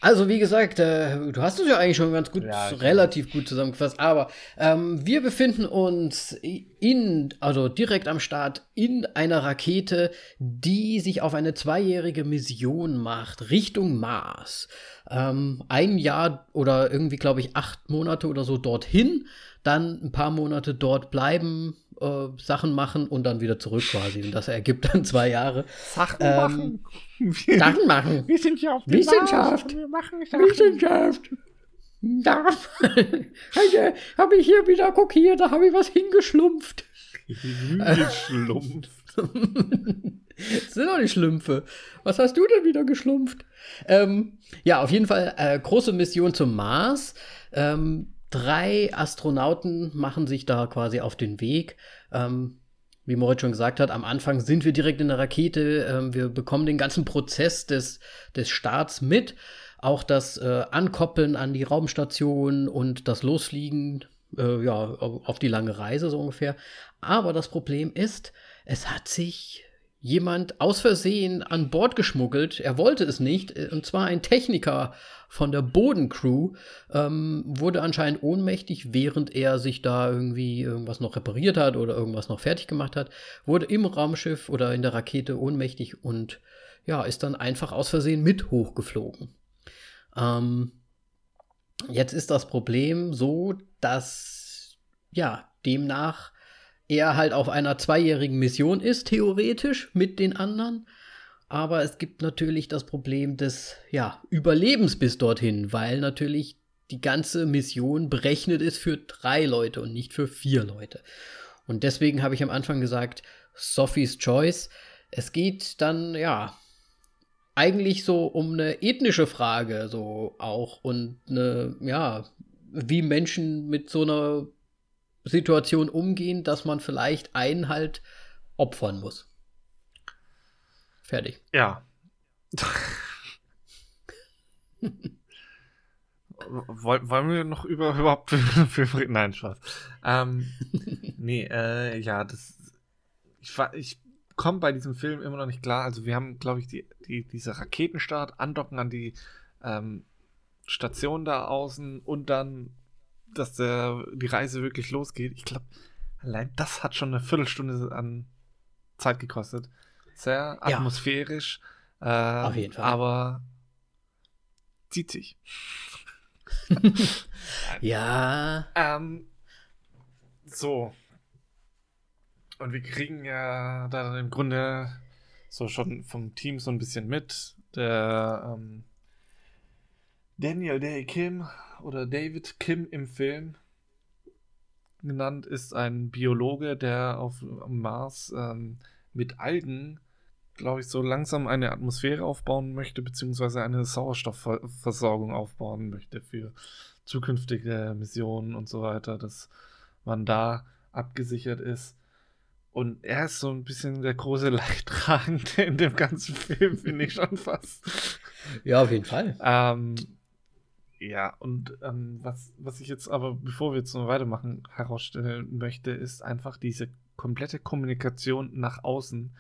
Also wie gesagt, äh, du hast es ja eigentlich schon ganz gut, Ja, relativ gut zusammengefasst, aber ähm, wir befinden uns in, also direkt am Start in einer Rakete, die sich auf eine zweijährige Mission macht, Richtung Mars. Ähm, ein Jahr oder irgendwie, glaube ich, acht Monate oder so dorthin, dann ein paar Monate dort bleiben, äh, Sachen machen und dann wieder zurück quasi. Und das ergibt dann zwei Jahre. Sachen Ähm, machen. Wir, Sachen machen. wir sind ja auf dem Wissenschaft. Mars und Wir machen Sachen. Wissenschaft. Da [laughs] Heute habe ich hier wieder, guck hier, da habe ich was hingeschlumpft. Geschlumpft. das [laughs] sind doch die Schlümpfe. Was hast du denn wieder geschlumpft? Ähm, ja, auf jeden Fall äh, große Mission zum Mars. Ähm, drei Astronauten machen sich da quasi auf den Weg. Ähm, wie Moritz schon gesagt hat, am Anfang sind wir direkt in der Rakete. Ähm, wir bekommen den ganzen Prozess des, des Starts mit. Auch das äh, Ankoppeln an die Raumstation und das Losfliegen äh, ja, auf die lange Reise so ungefähr. Aber das Problem ist, es hat sich jemand aus Versehen an Bord geschmuggelt. Er wollte es nicht. äh, Und zwar ein Techniker von der Bodencrew ähm, wurde anscheinend ohnmächtig, während er sich da irgendwie irgendwas noch repariert hat oder irgendwas noch fertig gemacht hat. Wurde im Raumschiff oder in der Rakete ohnmächtig und ja, ist dann einfach aus Versehen mit hochgeflogen. Ähm, jetzt ist das Problem so, dass ja, demnach er halt auf einer zweijährigen Mission ist, theoretisch, mit den anderen. Aber es gibt natürlich das Problem des ja, Überlebens bis dorthin, weil natürlich die ganze Mission berechnet ist für drei Leute und nicht für vier Leute. Und deswegen habe ich am Anfang gesagt, Sophie's Choice. Es geht dann, ja, eigentlich so um eine ethnische Frage, so auch und eine, ja, wie Menschen mit so einer Situation umgehen, dass man vielleicht einen halt opfern muss. Fertig. Ja. [laughs] Woll- Wollen wir noch über überhaupt [laughs] reden? Nein, Spaß. Ähm, [laughs] nee, äh, ja, das. Ich, ich komme bei diesem Film immer noch nicht klar. Also, wir haben, glaube ich, die, die, diese Raketenstart, Andocken an die ähm, Station da außen und dann, dass der, die Reise wirklich losgeht. Ich glaube, allein das hat schon eine Viertelstunde an Zeit gekostet. Sehr Ja. atmosphärisch. Äh, Auf jeden Fall. Aber zieht sich. [laughs] Ja, Ähm, so. Und wir kriegen ja da im Grunde so schon vom Team so ein bisschen mit. Der ähm, Daniel Day Kim oder David Kim im Film genannt ist ein Biologe, der auf Mars ähm, mit Algen, glaube ich, so langsam eine Atmosphäre aufbauen möchte, beziehungsweise eine Sauerstoffversorgung aufbauen möchte für zukünftige Missionen und so weiter, dass man da abgesichert ist. Und er ist so ein bisschen der große [laughs] Leidtragende in dem ganzen Film, finde ich schon fast. Ja, auf jeden Fall. Ähm, ja, und ähm, was, was ich jetzt aber, bevor wir jetzt noch weitermachen, herausstellen möchte, ist einfach diese komplette Kommunikation nach außen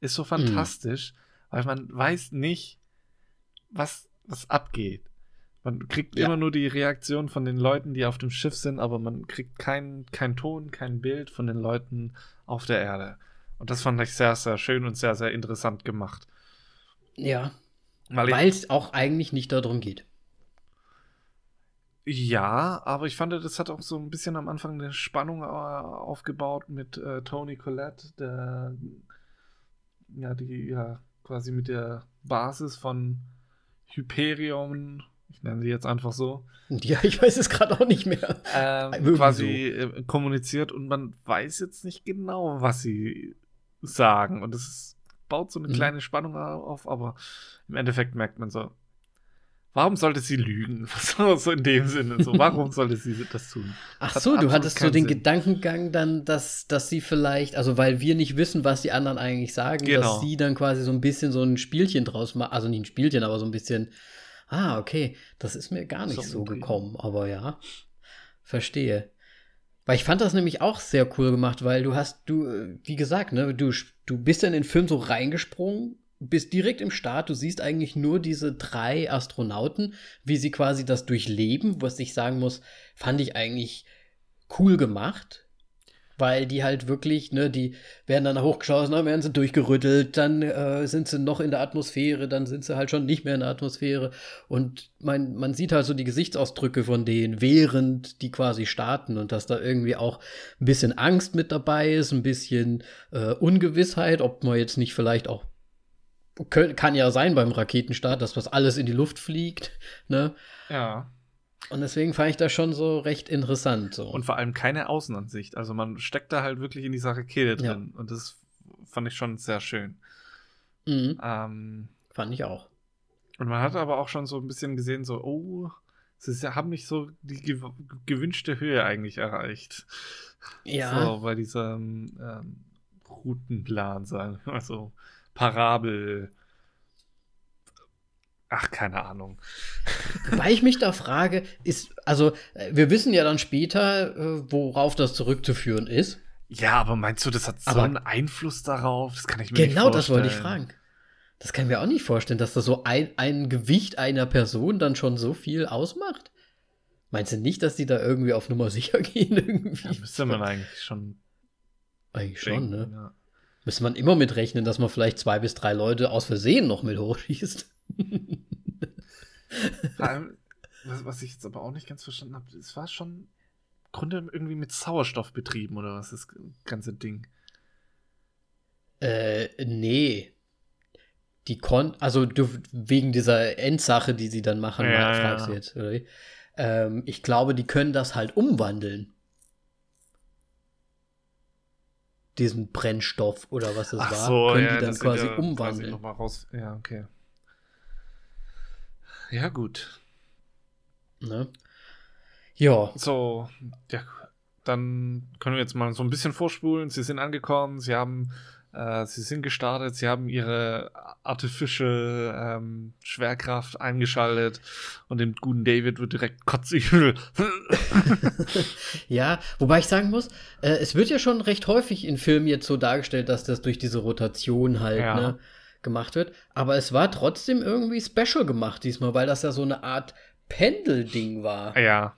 ist so fantastisch, weil man weiß nicht, was, was abgeht. Man kriegt Ja. immer nur die Reaktion von den Leuten, die auf dem Schiff sind, aber man kriegt keinen kein Ton, kein Bild von den Leuten auf der Erde. Und das fand ich sehr, sehr schön und sehr, sehr interessant gemacht. Ja. Weil es auch eigentlich nicht darum geht. Ja, aber ich fand, das hat auch so ein bisschen am Anfang eine Spannung äh, aufgebaut mit äh, Tony Collette, der ja, die ja quasi mit der Basis von Hyperion, ich nenne sie jetzt einfach so, Ja, ich weiß es gerade auch nicht mehr. ähm, Irgendwie quasi äh, kommuniziert und man weiß jetzt nicht genau, was sie sagen. Und ist, baut so eine Mhm. kleine Spannung auf, aber im Endeffekt merkt man so, warum sollte sie lügen? [laughs] So, in dem Sinne. So, warum sollte sie das tun? Ach Hat so, du hattest so den Sinn. Gedankengang dann, dass, dass sie vielleicht, also weil wir nicht wissen, was die anderen eigentlich sagen, Genau. dass sie dann quasi so ein bisschen so ein Spielchen draus machen, also nicht ein Spielchen, aber so ein bisschen, ah, okay, das ist mir gar nicht So so, gekommen, aber ja, verstehe. Weil ich fand das nämlich auch sehr cool gemacht, weil du hast, du, äh, wie gesagt, ne, du, du bist ja in den Film so reingesprungen, bist direkt im Start, du siehst eigentlich nur diese drei Astronauten, wie sie quasi das durchleben, was ich sagen muss, fand ich eigentlich cool gemacht. Weil die halt wirklich, ne, die werden dann hochgeschossen, dann werden sie durchgerüttelt, dann äh, sind sie noch in der Atmosphäre, dann sind sie halt schon nicht mehr in der Atmosphäre. Und man, man sieht halt so die Gesichtsausdrücke von denen, während die quasi starten und dass da irgendwie auch ein bisschen Angst mit dabei ist, ein bisschen äh, Ungewissheit, ob man jetzt nicht vielleicht auch kann ja sein beim Raketenstart, dass was alles in die Luft fliegt, ne? Ja. Und deswegen fand ich das schon so recht interessant. So. Und vor allem keine Außenansicht. Also man steckt da halt wirklich in dieser Rakete Ja. drin. Und das fand ich schon sehr schön. mhm, Ähm, fand ich auch. und man hat aber auch schon so ein bisschen gesehen, so, oh, sie ja- haben nicht so die gew gewünschte Höhe eigentlich erreicht. Ja. So, bei diesem ähm, Routenplan, sagen wir mal so. Parabel. Ach, keine Ahnung. Wobei ich mich da frage, ist, also, äh, wir wissen ja dann später, äh, worauf das zurückzuführen ist. Ja, aber meinst du, das hat so Aber- einen Einfluss darauf? Das kann ich mir nicht Genau, vorstellen. das wollte ich fragen. Das kann ich mir auch nicht vorstellen, dass das so ein, ein Gewicht einer Person dann schon so viel ausmacht. Meinst du nicht, dass die da irgendwie auf Nummer sicher [laughs] gehen? Irgendwie? Ja, müsste man eigentlich schon Eigentlich schon, denken, ne? Ja. Müsste man immer mitrechnen, dass man vielleicht zwei bis drei Leute aus Versehen noch mit hochschießt. [laughs] Vor allem, was, was ich jetzt aber auch nicht ganz verstanden habe, es war schon im Grunde irgendwie mit Sauerstoff betrieben oder was das ganze Ding. Äh, nee. Die kon also du, wegen dieser Endsache, die sie dann machen, Ja, ja. fragst du jetzt? Ähm, ich glaube, die können das halt umwandeln. Diesen Brennstoff oder was das Ach war, so, können ja, die dann quasi da umwandeln. noch mal raus. Ja, okay. Ja, gut. ne? Ja, So, ja, dann können wir jetzt mal so ein bisschen vorspulen. Sie sind angekommen, sie haben, äh, sie sind gestartet, sie haben ihre Artificial ähm, Schwerkraft eingeschaltet und dem guten David wird direkt kotzübel. [laughs] ja, wobei ich sagen muss, äh, es wird ja schon recht häufig in Filmen jetzt so dargestellt, dass das durch diese Rotation halt Ja. ne, gemacht wird. Aber es war trotzdem irgendwie special gemacht diesmal, weil das ja so eine Art Pendelding war. ja.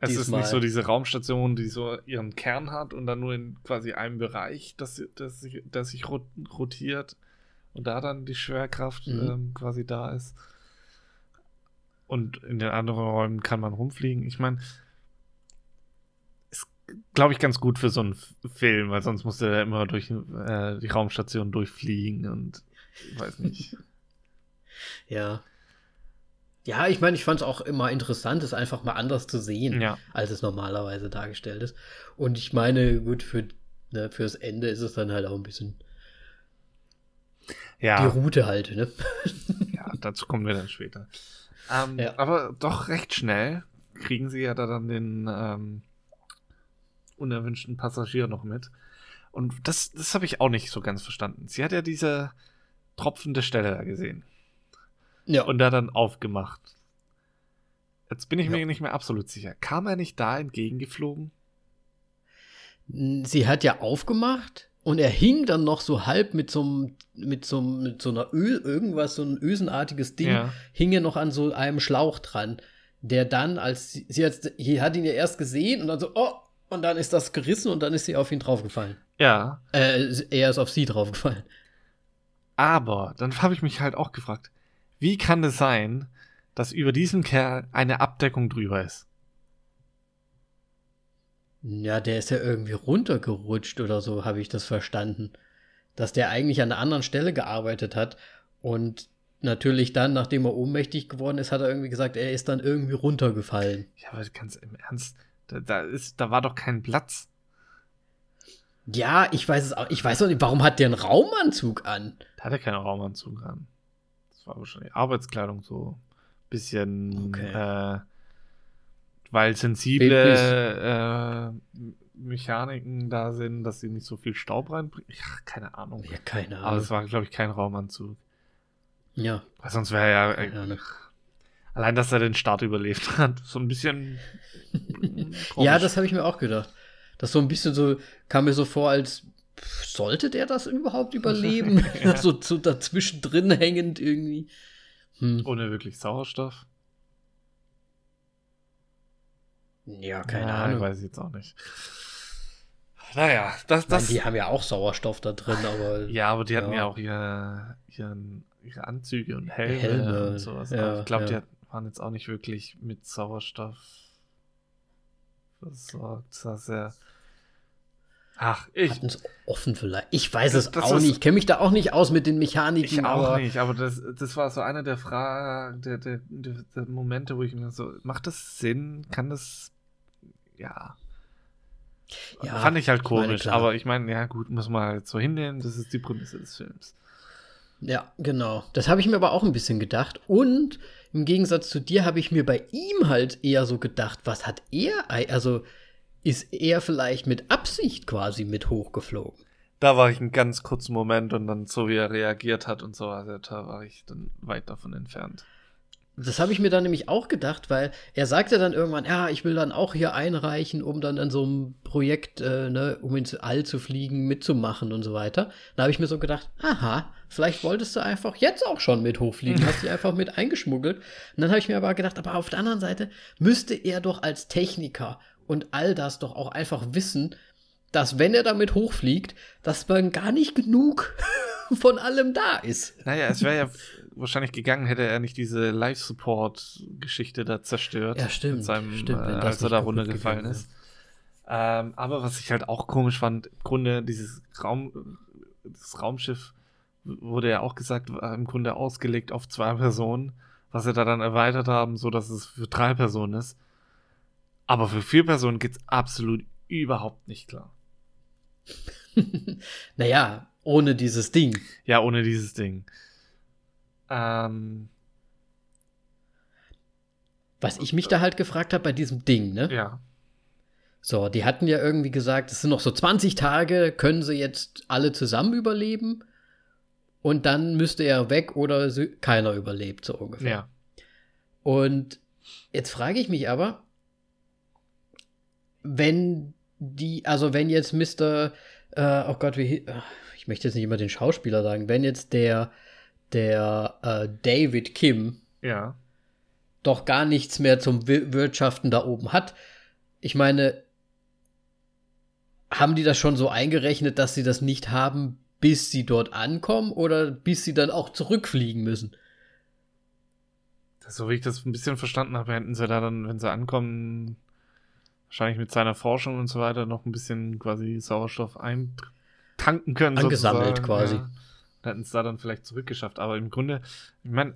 Es ist Diesmal. nicht so diese Raumstation, die so ihren Kern hat und dann nur in quasi einem Bereich, das, das, sich, das sich rot- rotiert und da dann die Schwerkraft Mhm. ähm, quasi da ist. Und in den anderen Räumen kann man rumfliegen. Ich meine, ist, glaube ich, ganz gut für so einen Film, weil sonst musste er immer durch äh, die Raumstation durchfliegen und weiß nicht. [laughs] Ja. Ja, ich meine, ich fand es auch immer interessant, es einfach mal anders zu sehen, ja. als es normalerweise dargestellt ist. Und ich meine, gut, für, ne, fürs Ende ist es dann halt auch ein bisschen die Ja, Route halt, ne? [laughs] ja, dazu kommen wir dann später. Ähm, Ja. Aber doch recht schnell kriegen sie ja da dann den ähm, unerwünschten Passagier noch mit. Und das, das habe ich auch nicht so ganz verstanden. Sie hat ja diese tropfende Stelle da gesehen. Ja. und der dann aufgemacht. Jetzt bin ich mir Ja. nicht mehr absolut sicher. Kam er nicht da entgegengeflogen? Sie hat ja aufgemacht und er hing dann noch so halb mit so einem, mit so, einem- mit so einer Öl, irgendwas, so ein ösenartiges Ding, Ja. hing er noch an so einem Schlauch dran, der dann, als sie, sie, hat, sie hat ihn ja erst gesehen und dann so, oh, und dann ist das gerissen und dann ist sie auf ihn draufgefallen. Ja, Äh, er ist auf sie draufgefallen. aber dann habe ich mich halt auch gefragt, wie kann es sein, dass über diesen Kerl eine Abdeckung drüber ist? Ja, der ist ja irgendwie runtergerutscht oder so, habe ich das verstanden. Dass der eigentlich an einer anderen Stelle gearbeitet hat und natürlich dann, nachdem er ohnmächtig geworden ist, hat er irgendwie gesagt, er ist dann irgendwie runtergefallen. Ja, aber ganz im Ernst, da, da, ist, da war doch kein Platz. Ja, ich weiß es auch. Ich weiß auch nicht, warum hat der einen Raumanzug an? Da hat er keinen Raumanzug an. War wahrscheinlich Arbeitskleidung so. Bisschen, Okay. äh, weil sensible äh, Mechaniken da sind, dass sie nicht so viel Staub reinbringen. Ja, keine Ahnung. Ja, keine Aber Ahnung. es war, glaube ich, kein Raumanzug. ja, Weil sonst wäre ja. Äh, allein, dass er den Start überlebt [laughs] hat. So ein bisschen. ja, das habe ich mir auch gedacht. Das so ein bisschen so, kam mir so vor, als sollte der das überhaupt überleben? [laughs] Ja. so, so dazwischen drin hängend irgendwie. Hm. Ohne wirklich Sauerstoff. Ja, keine Ja, Ahnung. Weiß ich jetzt auch nicht. Naja, das. Ich meine, das die haben ja auch Sauerstoff da drin, aber ja, aber die hatten Ja. ja, auch ihre, ihren, ihre Anzüge und Helme, Helme, und sowas. ja, ich glaube, die ja. hat- waren jetzt auch nicht wirklich mit Sauerstoff versorgt. Das sehr. Ach, ich, hatten es offen vielleicht. Ich weiß Das- es das auch nicht. Ich kenne mich da auch nicht aus mit den Mechaniken. ich auch aber nicht, aber das, das war so einer der Fragen, der, der, der, der Momente, wo ich mir so, macht das Sinn? Kann das. Ja. Ja, Fand ich halt ich meine, komisch, aber ich meine, ja gut, muss man halt so hinnehmen, das ist die Prämisse des Films. Ja, genau. Das habe ich mir aber auch ein bisschen gedacht. Und im Gegensatz zu dir habe ich mir bei ihm halt eher so gedacht, was hat er, also ist er vielleicht mit Absicht quasi mit hochgeflogen? Da war ich einen ganz kurzen Moment und dann so wie er reagiert hat und so, also da war ich dann weit davon entfernt. Das habe ich mir dann nämlich auch gedacht, weil er sagte dann irgendwann, ja, ich will dann auch hier einreichen, um dann an so einem Projekt, äh, ne, um ins All zu fliegen, mitzumachen und so weiter. Da habe ich mir so gedacht, aha, vielleicht wolltest du einfach jetzt auch schon mit hochfliegen, hast dich einfach mit eingeschmuggelt. Und dann habe ich mir aber gedacht, aber auf der anderen Seite müsste er doch als Techniker und all das doch auch einfach wissen, dass wenn er damit hochfliegt, dass man gar nicht genug [laughs] von allem da ist. Naja, es wäre ja wahrscheinlich gegangen, hätte er nicht diese Live-Support-Geschichte da zerstört. Ja, stimmt, Mit seinem, stimmt, äh, als er da runtergefallen ist. Ähm, aber was ich halt auch komisch fand, im Grunde dieses Raum, das Raumschiff wurde ja auch gesagt, war im Grunde ausgelegt auf zwei Personen, was sie da dann erweitert haben, so dass es für drei Personen ist. Aber für vier Personen geht's absolut überhaupt nicht klar. [laughs] naja, ohne dieses Ding. Ja, ohne dieses Ding. Ähm, Was ich mich da halt gefragt habe bei diesem Ding, ne? ja. So, die hatten ja irgendwie gesagt, es sind noch so 20 Tage, können sie jetzt alle zusammen überleben. Und dann müsste er weg oder keiner überlebt, so ungefähr. Ja. Und jetzt frage ich mich aber, wenn die, also wenn jetzt Mr., äh, oh Gott, wie, äh, ich möchte jetzt nicht immer den Schauspieler sagen, wenn jetzt der, der äh, David Kim Ja. doch gar nichts mehr zum Wir- Wirtschaften da oben hat. Ich meine, haben die das schon so eingerechnet, dass sie das nicht haben, bis sie dort ankommen oder bis sie dann auch zurückfliegen müssen? So wie ich das ein bisschen verstanden habe, hätten sie da dann, wenn sie ankommen, wahrscheinlich mit seiner Forschung und so weiter noch ein bisschen quasi Sauerstoff eintanken können. Angesammelt sozusagen, quasi. Ja. Dann hätten es da dann vielleicht zurückgeschafft. Aber im Grunde, ich meine,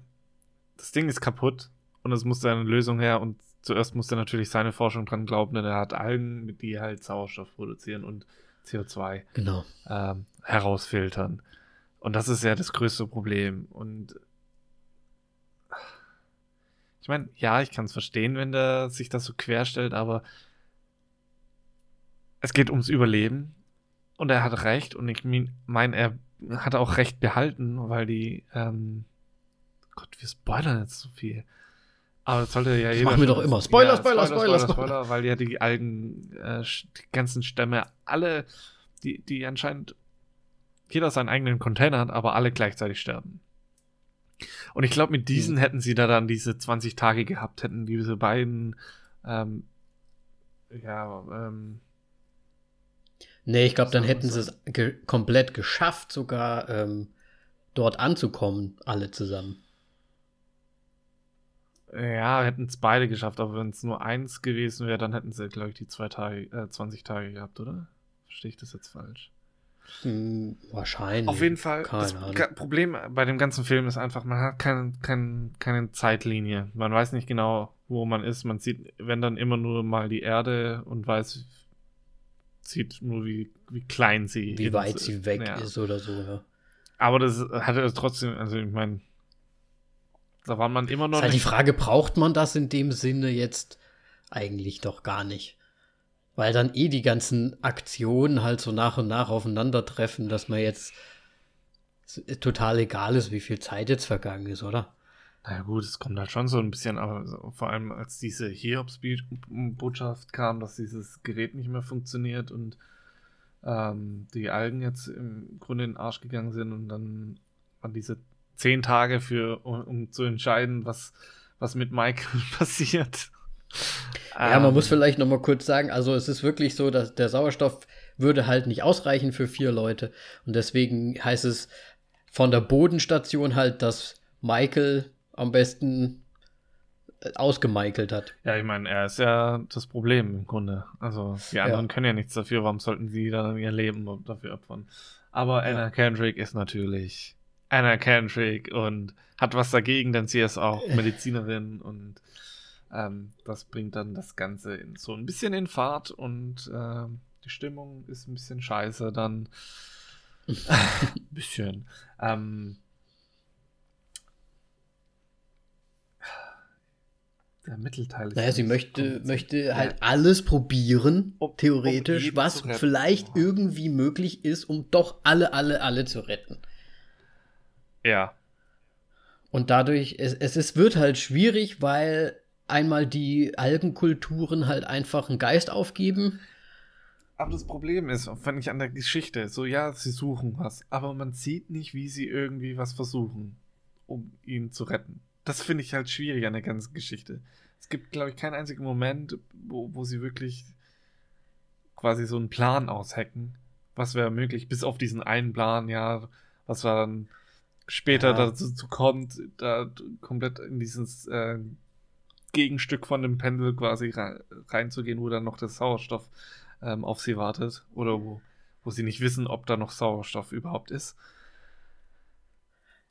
das Ding ist kaputt und es musste eine Lösung her und zuerst musste natürlich seine Forschung dran glauben, denn er hat Algen, die halt Sauerstoff produzieren und CO2 Genau. ähm, herausfiltern. Und das ist ja das größte Problem. Und ich meine, ja, ich kann es verstehen, wenn der sich das so querstellt, aber es geht ums Überleben. Und er hat recht. Und ich meine, er hat auch recht behalten, weil die ähm, Gott, wir spoilern jetzt so viel. Aber das sollte ja jeder. machen wir doch immer. wissen. Spoiler, Spoiler, Spoiler, Spoiler, weil ja die Algen, äh, die ganzen Stämme, alle, die, die anscheinend jeder seinen eigenen Container hat, aber alle gleichzeitig sterben. Und ich glaube, mit diesen hätten sie da dann diese 20 Tage gehabt, hätten diese beiden, ähm, ja, ähm, Nee, ich glaube, dann hätten sie es ge komplett geschafft, sogar ähm, dort anzukommen, alle zusammen. ja, hätten es beide geschafft, aber wenn es nur eins gewesen wäre, dann hätten sie, glaube ich, die zwei Tage, äh, 20 Tage gehabt, oder? Verstehe ich das jetzt falsch? Hm, wahrscheinlich. Auf jeden Fall, Keine das Ahnung. Problem bei dem ganzen Film ist einfach, man hat kein, kein, keine Zeitlinie. Man weiß nicht genau, wo man ist. Man sieht, wenn dann immer nur mal die Erde und weiß, sieht nur, wie, wie klein sie Wie weit sie weg ja. ist oder so. Ja. Aber das hatte es trotzdem, also ich meine, da war man immer noch Ist halt die. Frage, braucht man das in dem Sinne jetzt eigentlich doch gar nicht? Weil dann eh die ganzen Aktionen halt so nach und nach aufeinandertreffen, dass man jetzt total egal ist, wie viel Zeit jetzt vergangen ist, oder? Na ja, gut, es kommt halt schon so ein bisschen, aber vor allem als diese Hiobs-Botschaft kam, dass dieses Gerät nicht mehr funktioniert und ähm, die Algen jetzt im Grunde in den Arsch gegangen sind und dann waren diese zehn Tage für, um, um zu entscheiden, was, was mit Michael [laughs] passiert. Ja, man Ähm, muss vielleicht noch mal kurz sagen, also es ist wirklich so, dass der Sauerstoff würde halt nicht ausreichen für vier Leute. Und deswegen heißt es von der Bodenstation halt, dass Michael am besten äh, ausgemichaelt hat. Ja, ich meine, er ist ja das Problem im Grunde. Also, die anderen können ja nichts dafür. Warum sollten sie dann ihr Leben dafür opfern? Aber Anna Kendrick ist natürlich Anna Kendrick und hat was dagegen, denn sie ist auch Medizinerin und ähm, das bringt dann das Ganze in, so ein bisschen in Fahrt und ähm, die Stimmung ist ein bisschen scheiße dann. ein [laughs] bisschen. Ähm, der Mittelteil ist. Naja, sie möchte, möchte Ja. halt alles probieren, Um- um theoretisch, jeden was vielleicht Oh. irgendwie möglich ist, um doch alle, alle, alle zu retten. Ja. Und dadurch, es, es, es wird halt schwierig, weil einmal die Algenkulturen halt einfach einen Geist aufgeben. Aber das Problem ist, wenn ich an der Geschichte, so ja, sie suchen was, aber man sieht nicht, wie sie irgendwie was versuchen, um ihn zu retten. Das finde ich halt schwierig an der ganzen Geschichte. Es gibt, glaube ich, keinen einzigen Moment, wo, wo sie wirklich quasi so einen Plan aushacken. Was wäre möglich, bis auf diesen einen Plan, ja, was war dann später Ja. dazu zu kommt, da komplett in dieses äh, Gegenstück von dem Pendel quasi rein, reinzugehen, wo dann noch der Sauerstoff ähm, auf sie wartet oder wo, wo sie nicht wissen, ob da noch Sauerstoff überhaupt ist.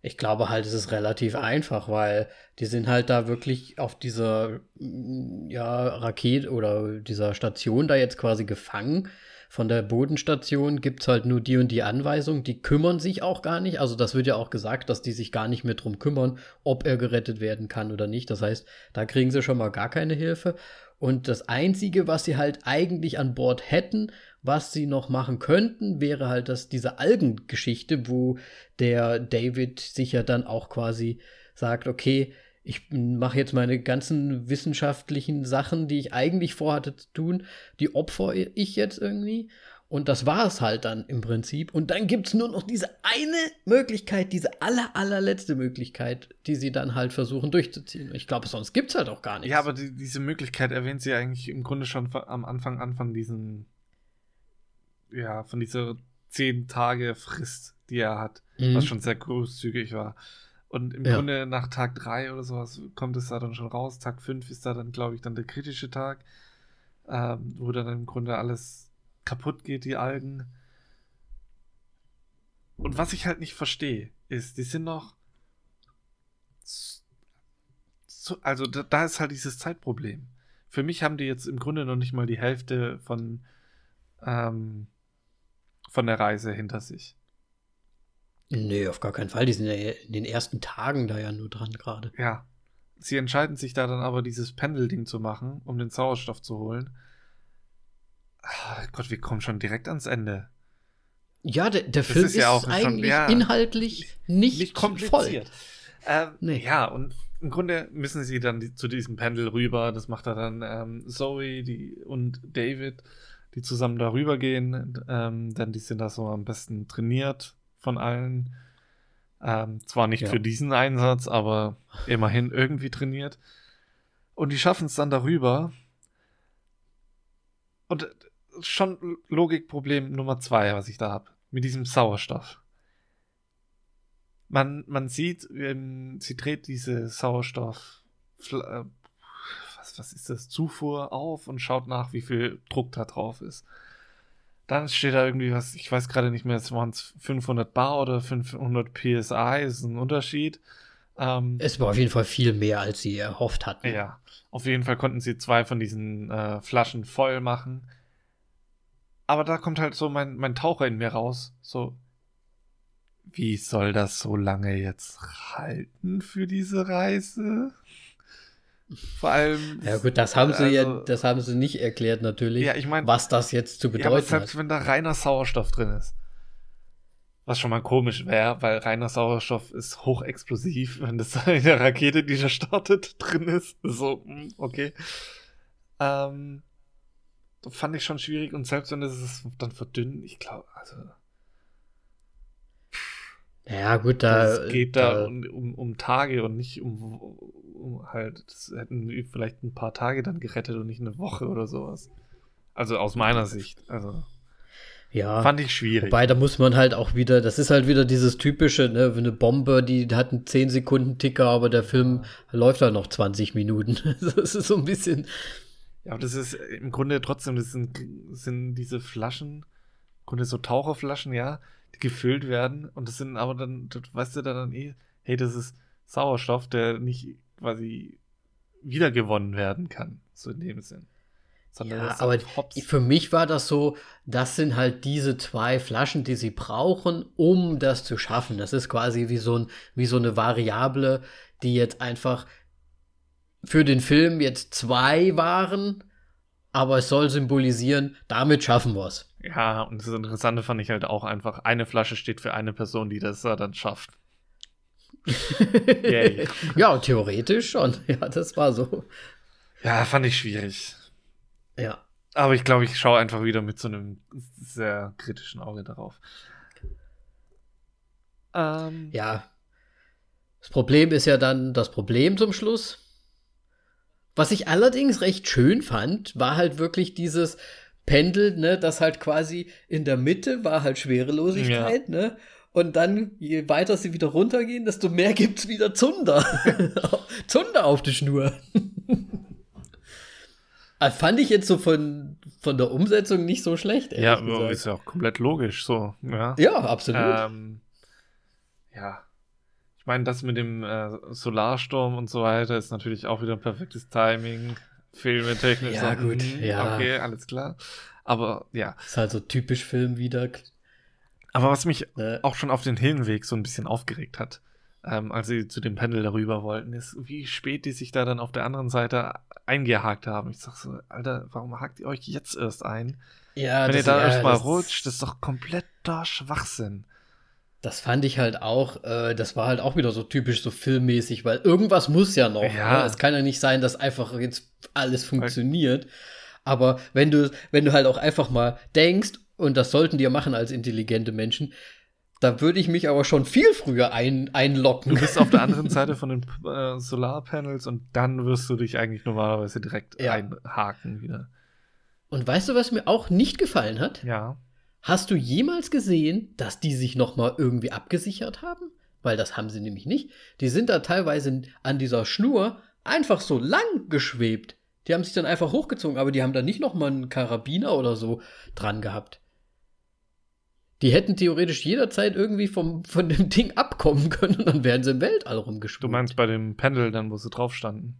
Ich glaube halt, es ist relativ einfach, weil die sind halt da wirklich auf dieser mm, ja, Rakete oder dieser Station da jetzt quasi gefangen. Von der Bodenstation gibt es halt nur die und die Anweisung. Die kümmern sich auch gar nicht. Also das wird ja auch gesagt, dass die sich gar nicht mehr drum kümmern, ob er gerettet werden kann oder nicht. Das heißt, da kriegen sie schon mal gar keine Hilfe. Und das Einzige, was sie halt eigentlich an Bord hätten, was sie noch machen könnten, wäre halt das, diese Algengeschichte, wo der David sich ja dann auch quasi sagt, okay, ich mache jetzt meine ganzen wissenschaftlichen Sachen, die ich eigentlich vorhatte zu tun, die opfer ich jetzt irgendwie. Und das war es halt dann im Prinzip. Und dann gibt es nur noch diese eine Möglichkeit, diese aller, allerletzte Möglichkeit, die sie dann halt versuchen durchzuziehen. Ich glaube, sonst gibt es halt auch gar nichts. Ja, aber die, diese Möglichkeit erwähnt sie eigentlich im Grunde schon am Anfang an von diesen, ja, von dieser zehn Tage Frist, die er hat, Mhm. was schon sehr großzügig war. Und im Ja. Grunde nach Tag 3 oder sowas kommt es da dann schon raus. Tag 5 ist da dann, glaube ich, dann der kritische Tag, ähm, wo dann im Grunde alles kaputt geht, die Algen. Und was ich halt nicht verstehe, ist, die sind noch. So, also da, da ist halt dieses Zeitproblem. Für mich haben die jetzt im Grunde noch nicht mal die Hälfte von, ähm, von der Reise hinter sich. Nee, auf gar keinen Fall. Die sind ja in den ersten Tagen da ja nur dran gerade. Ja. Sie entscheiden sich da dann aber, dieses Pendelding zu machen, um den Sauerstoff zu holen. Ah, Gott, wir kommen schon direkt ans Ende. Ja, der, der Film ist ist, ja auch schon- eigentlich ja, inhaltlich nicht, Nicht voll. kompliziert. Ähm, Nee. Ja, und im Grunde müssen sie dann die, zu diesem Pendel rüber. Das macht er dann ähm, Zoe die, und David, die zusammen da rüber gehen. Ähm, denn die sind da so am besten trainiert von allen. Ähm, zwar nicht Ja. für diesen Einsatz, aber immerhin irgendwie trainiert. Und die schaffen es dann darüber. Und äh, schon Logikproblem Nummer zwei, was ich da habe. Mit diesem Sauerstoff. Man, man sieht, ähm, sie dreht diese Sauerstoff, äh, was, was ist das, Zufuhr auf und schaut nach, wie viel Druck da drauf ist. Dann steht da irgendwie was, ich weiß gerade nicht mehr, es waren 500 Bar oder 500 PSI, ist ein Unterschied. Ähm, Es war auf jeden Fall viel mehr, als sie erhofft hatten. ja, auf jeden Fall konnten sie zwei von diesen äh, Flaschen voll machen. Aber da kommt halt so mein, mein Taucher in mir raus. So, wie soll das so lange jetzt halten für diese Reise? Vor allem. Ja gut, das haben sie ja, also- das haben sie nicht erklärt natürlich, Ja, ich mein- was das jetzt zu Ja, aber bedeuten selbst hat. wenn da reiner Sauerstoff drin ist. Was schon mal komisch wäre, weil reiner Sauerstoff ist hochexplosiv, wenn das [laughs] in der Rakete, die da startet, drin ist. So, hm, okay. Ähm, das fand ich schon schwierig und selbst wenn das es dann verdünnt, ich glaube, also Ja gut, da, es geht da, da um, um, um Tage und nicht um, um halt, das hätten vielleicht ein paar Tage dann gerettet und nicht eine Woche oder sowas. Also aus meiner Sicht. Also ja. fand ich schwierig. Wobei, da muss man halt auch wieder, das ist halt wieder dieses typische, ne, eine Bombe, die hat einen 10 Sekunden Ticker, aber der Film läuft halt noch 20 Minuten. [laughs] Das ist so ein bisschen, Ja, aber das ist im Grunde trotzdem, das sind, sind diese Flaschen, im Grunde so Taucherflaschen, ja, die gefüllt werden und das sind aber dann, das weißt du da dann eh, hey, das ist Sauerstoff, der nicht quasi wiedergewonnen werden kann, so in dem Sinn. Sondern ja, aber für mich war das so, das sind halt diese zwei Flaschen, die sie brauchen, um das zu schaffen. Das ist quasi wie so, ein, wie so eine Variable, die jetzt einfach für den Film jetzt zwei waren, aber es soll symbolisieren, damit schaffen wir es. Ja, und das Interessante fand ich halt auch einfach, eine Flasche steht für eine Person, die das dann schafft. [laughs] Ja, theoretisch schon. Ja, das war so. Ja, fand ich schwierig. Ja. Aber ich glaube, ich schaue einfach wieder mit so einem sehr kritischen Auge darauf. Ähm, Ja. Das Problem ist ja dann das Problem zum Schluss. Was ich allerdings recht schön fand, war halt wirklich dieses Pendel, ne, das halt quasi in der Mitte war halt Schwerelosigkeit, ne? Und dann, je weiter sie wieder runtergehen, desto mehr [laughs] gibt's wieder Zunder. [laughs] Zunder auf die Schnur. Also fand ich jetzt so von, von der Umsetzung nicht so schlecht. ja, gesagt. ist ja auch komplett logisch so. Ja, ja absolut. ähm, ja. Ich meine, das mit dem äh, Solarsturm und so weiter ist natürlich auch wieder ein perfektes Timing. Filme technisch. Ja, so, gut, hm, ja. Okay, alles klar. Aber ja. ist halt so typisch Film wieder. Aber was mich Ne? auch schon auf den Hinweg so ein bisschen aufgeregt hat, ähm, als sie zu dem Pendel darüber wollten, ist, wie spät die sich da dann auf der anderen Seite eingehakt haben. Ich sag so, Alter, warum hakt ihr euch jetzt erst ein? Ja, Wenn ihr das- da ja, erstmal rutscht, das ist doch kompletter Schwachsinn. Das fand ich halt auch, äh, das war halt auch wieder so typisch so filmmäßig, weil irgendwas muss ja noch. Ja. Ne? Es kann ja nicht sein, dass einfach jetzt alles funktioniert. Aber wenn du, wenn du halt auch einfach mal denkst, und das sollten die ja machen als intelligente Menschen, da würde ich mich aber schon viel früher ein, einlocken. Du bist auf der anderen [laughs] Seite von den äh, Solarpanels und dann wirst du dich eigentlich normalerweise direkt Ja. einhaken wieder. Und weißt du, was mir auch nicht gefallen hat? Ja. Hast du jemals gesehen, dass die sich noch mal irgendwie abgesichert haben? Weil das haben sie nämlich nicht. Die sind da teilweise an dieser Schnur einfach so lang geschwebt. Die haben sich dann einfach hochgezogen, aber die haben da nicht noch mal einen Karabiner oder so dran gehabt. Die hätten theoretisch jederzeit irgendwie vom, von dem Ding abkommen können und dann wären sie im Weltall rumgeschwebt. Du meinst bei dem Pendel dann, wo sie drauf standen?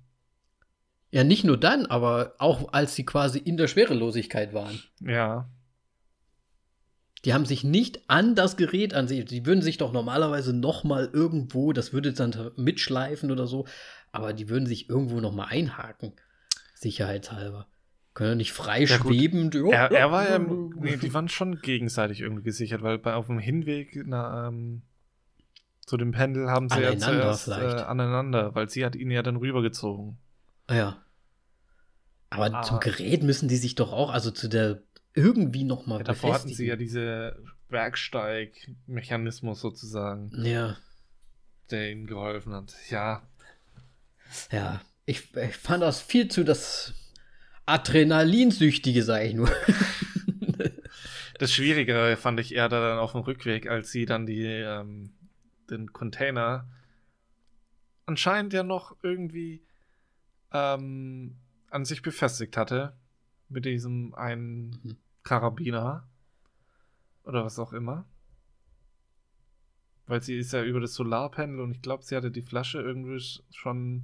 Ja, nicht nur dann, aber auch als sie quasi in der Schwerelosigkeit waren. Ja. Die haben sich nicht an das Gerät an sich. Die würden sich doch normalerweise noch mal irgendwo, das würde dann mitschleifen oder so, aber die würden sich irgendwo noch mal einhaken, sicherheitshalber. Können ja nicht frei Ja, schwebend. ja, Er, er war ja, ja, [laughs] nee, die waren schon gegenseitig irgendwie gesichert, weil bei, auf dem Hinweg, na, ähm, Zu dem Pendel haben sie ja Aneinander zuerst äh, vielleicht. aneinander, weil sie hat ihn ja dann rübergezogen. Ah Ja. Aber Ah. zum Gerät müssen die sich doch auch, also zu der irgendwie noch mal Ja, davor hatten sie ja befestigen. diese Bergsteig-Mechanismus sozusagen, Ja, der ihnen geholfen hat. Ja, ja. Ich, ich fand das viel zu das Adrenalinsüchtige, sage ich nur. [laughs] das Schwierigere fand ich eher dann auf dem Rückweg, als sie dann die, ähm, den Container anscheinend ja noch irgendwie ähm, an sich befestigt hatte. Mit diesem einen Mhm. Karabiner. Oder was auch immer. Weil sie ist ja über das Solarpanel und ich glaube, sie hatte die Flasche irgendwie sch- schon,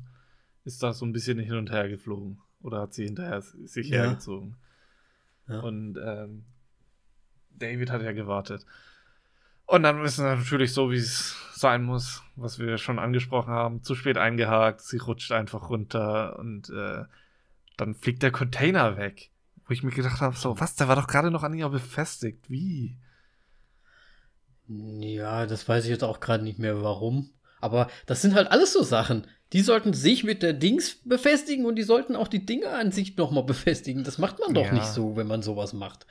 ist da so ein bisschen hin und her geflogen. Oder hat sie hinterher sich Ja. hergezogen. Ja. Und ähm, David hat ja gewartet. Und dann ist es natürlich so, wie es sein muss, was wir schon angesprochen haben. Zu spät eingehakt, sie rutscht einfach runter und äh, dann fliegt der Container weg. Wo ich mir gedacht habe, so, was, der war doch gerade noch an ihr befestigt. Wie? Ja, das weiß ich jetzt auch gerade nicht mehr warum. Aber das sind halt alles so Sachen. Die sollten sich mit der Dings befestigen und die sollten auch die Dinge an sich nochmal befestigen. Das macht man doch Ja. nicht so, wenn man sowas macht.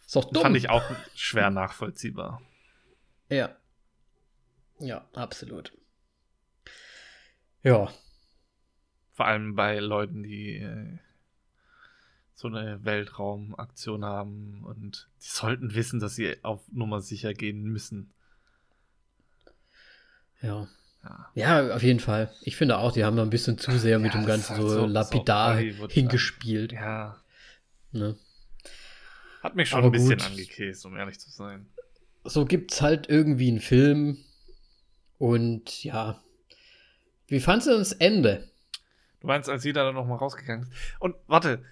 Ist doch dumm. Fand ich auch schwer nachvollziehbar. Ja. Ja, absolut. Ja, Vor allem bei Leuten, die äh, so eine Weltraumaktion haben und die sollten wissen, dass sie auf Nummer sicher gehen müssen. ja. Ja. Ja, auf jeden Fall. Ich finde auch, die haben da ein bisschen zu sehr mit Ja, dem Ganzen halt so, so- so lapidar Hollywood, hingespielt. Ja. Ne? Hat mich schon Aber ein bisschen gut. angekäst, um ehrlich zu sein. So gibt's halt irgendwie einen Film. Und ja. Wie fandst du das Ende? Du meinst, als sie da nochmal rausgegangen ist. Und warte,